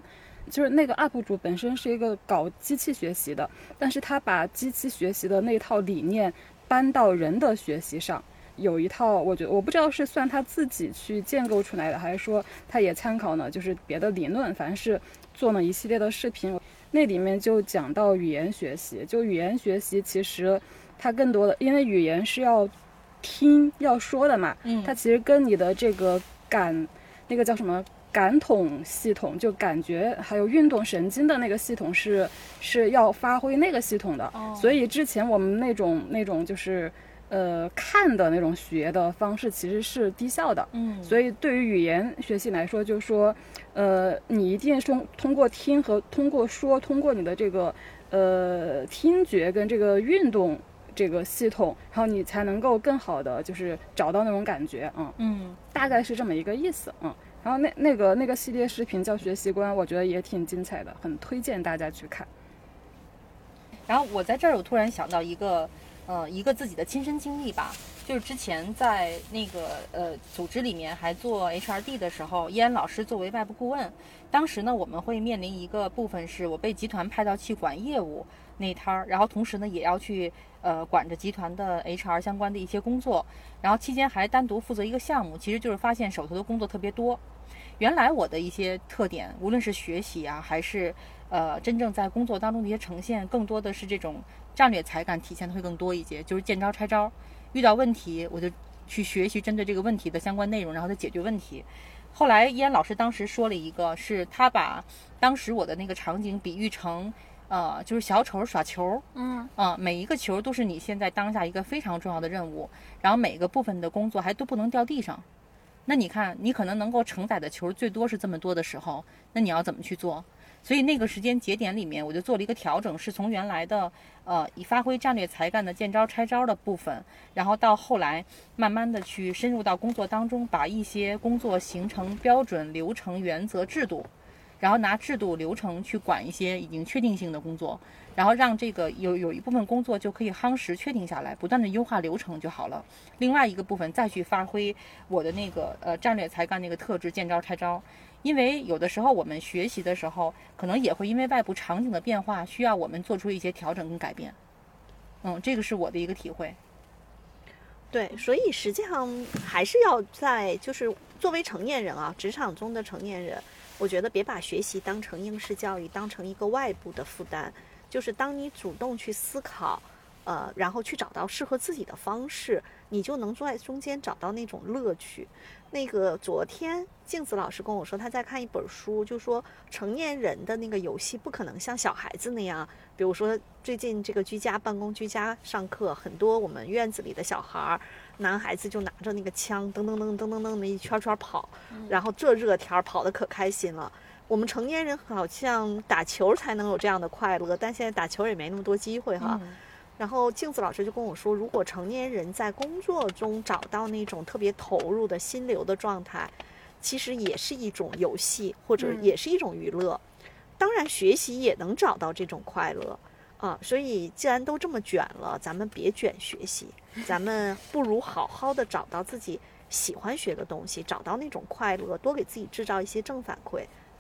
S3: 就是那个 UP 主本身是一个搞机器学习的，但是他把机器学习的那套理念搬到人的学习上，有一套，我觉得我不知道是算他自己去建构出来的，还是说他也参考呢，就是别的理论，反正是做了一系列的视频。那里面就讲到语言学习，就语言学习其实它更多的，因为语言是要听要说的嘛，
S2: 嗯
S3: 它其实跟你的这个感，那个叫什么感统系统，就感觉还有运动神经的那个系统是是要发挥那个系统的。
S2: 哦
S3: 所以之前我们那种那种就是呃看的那种学的方式其实是低效的。
S2: 嗯
S3: 所以对于语言学习来说，就是说，呃，你一定是通通过听和通过说，通过你的这个呃听觉跟这个运动这个系统，然后你才能够更好的就是找到那种感觉啊、嗯，
S2: 嗯
S3: 大概是这么一个意思嗯。然后那那个那个系列视频叫学习观，我觉得也挺精彩的，很推荐大家去看。
S2: 然后我在这儿，我突然想到一个，呃，一个自己的亲身经历吧，就是之前在那个呃组织里面还做 HRD 的时候，依安老师作为外部顾问，当时呢我们会面临一个部分是我被集团派到去管业务那摊儿，然后同时呢也要去呃管着集团的 HR 相关的一些工作，然后期间还单独负责一个项目，其实就是发现手头的工作特别多。原来我的一些特点，无论是学习啊，还是呃真正在工作当中的一些呈现，更多的是这种战略才干体现的会更多一些，就是见招拆招，遇到问题我就去学习针对这个问题的相关内容，然后再解决问题。后来依安老师当时说了一个，是他把当时我的那个场景比喻成，呃，就是小丑耍球，
S3: 嗯
S2: 啊、每一个球都是你现在当下一个非常重要的任务，然后每个部分的工作还都不能掉地上。那你看，你可能能够承载的球最多是这么多的时候，那你要怎么去做？所以那个时间节点里面，我就做了一个调整，是从原来的呃以发挥战略才干的见招拆招的部分，然后到后来慢慢的去深入到工作当中，把一些工作形成标准、流程、原则、制度，然后拿制度流程去管一些已经确定性的工作，然后让这个有有一部分工作就可以夯实确定下来，不断的优化流程就好了。另外一个部分再去发挥我的那个呃战略才干那个特质，见招拆招。因为有的时候我们学习的时候，可能也会因为外部场景的变化，需要我们做出一些调整跟改变。嗯，这个是我的一个体会。
S1: 对，所以实际上还是要在就是作为成年人啊，职场中的成年人，我觉得别把学习当成应试教育，当成一个外部的负担。就是当你主动去思考，呃，然后去找到适合自己的方式，你就能在中间找到那种乐趣。那个昨天镜子老师跟我说，他在看一本书，就说成年人的那个游戏不可能像小孩子那样，比如说最近这个居家办公、居家上课，很多我们院子里的小孩儿，男孩子就拿着那个枪，噔噔噔噔噔噔的一圈圈跑，然后这热天儿跑得可开心了。我们成年人好像打球才能有这样的快乐，但现在打球也没那么多机会哈。
S2: 嗯
S1: 然后镜子老师就跟我说，如果成年人在工作中找到那种特别投入的心流的状态，其实也是一种游戏，或者
S3: 嗯
S1: 也是一种娱乐。当然，学习也能找到这种快乐啊。所以，既然都这么卷了，咱们别卷学习，咱们不如好好的找到自己喜欢学的东西，找到那种快乐，多给自己制造一些正反馈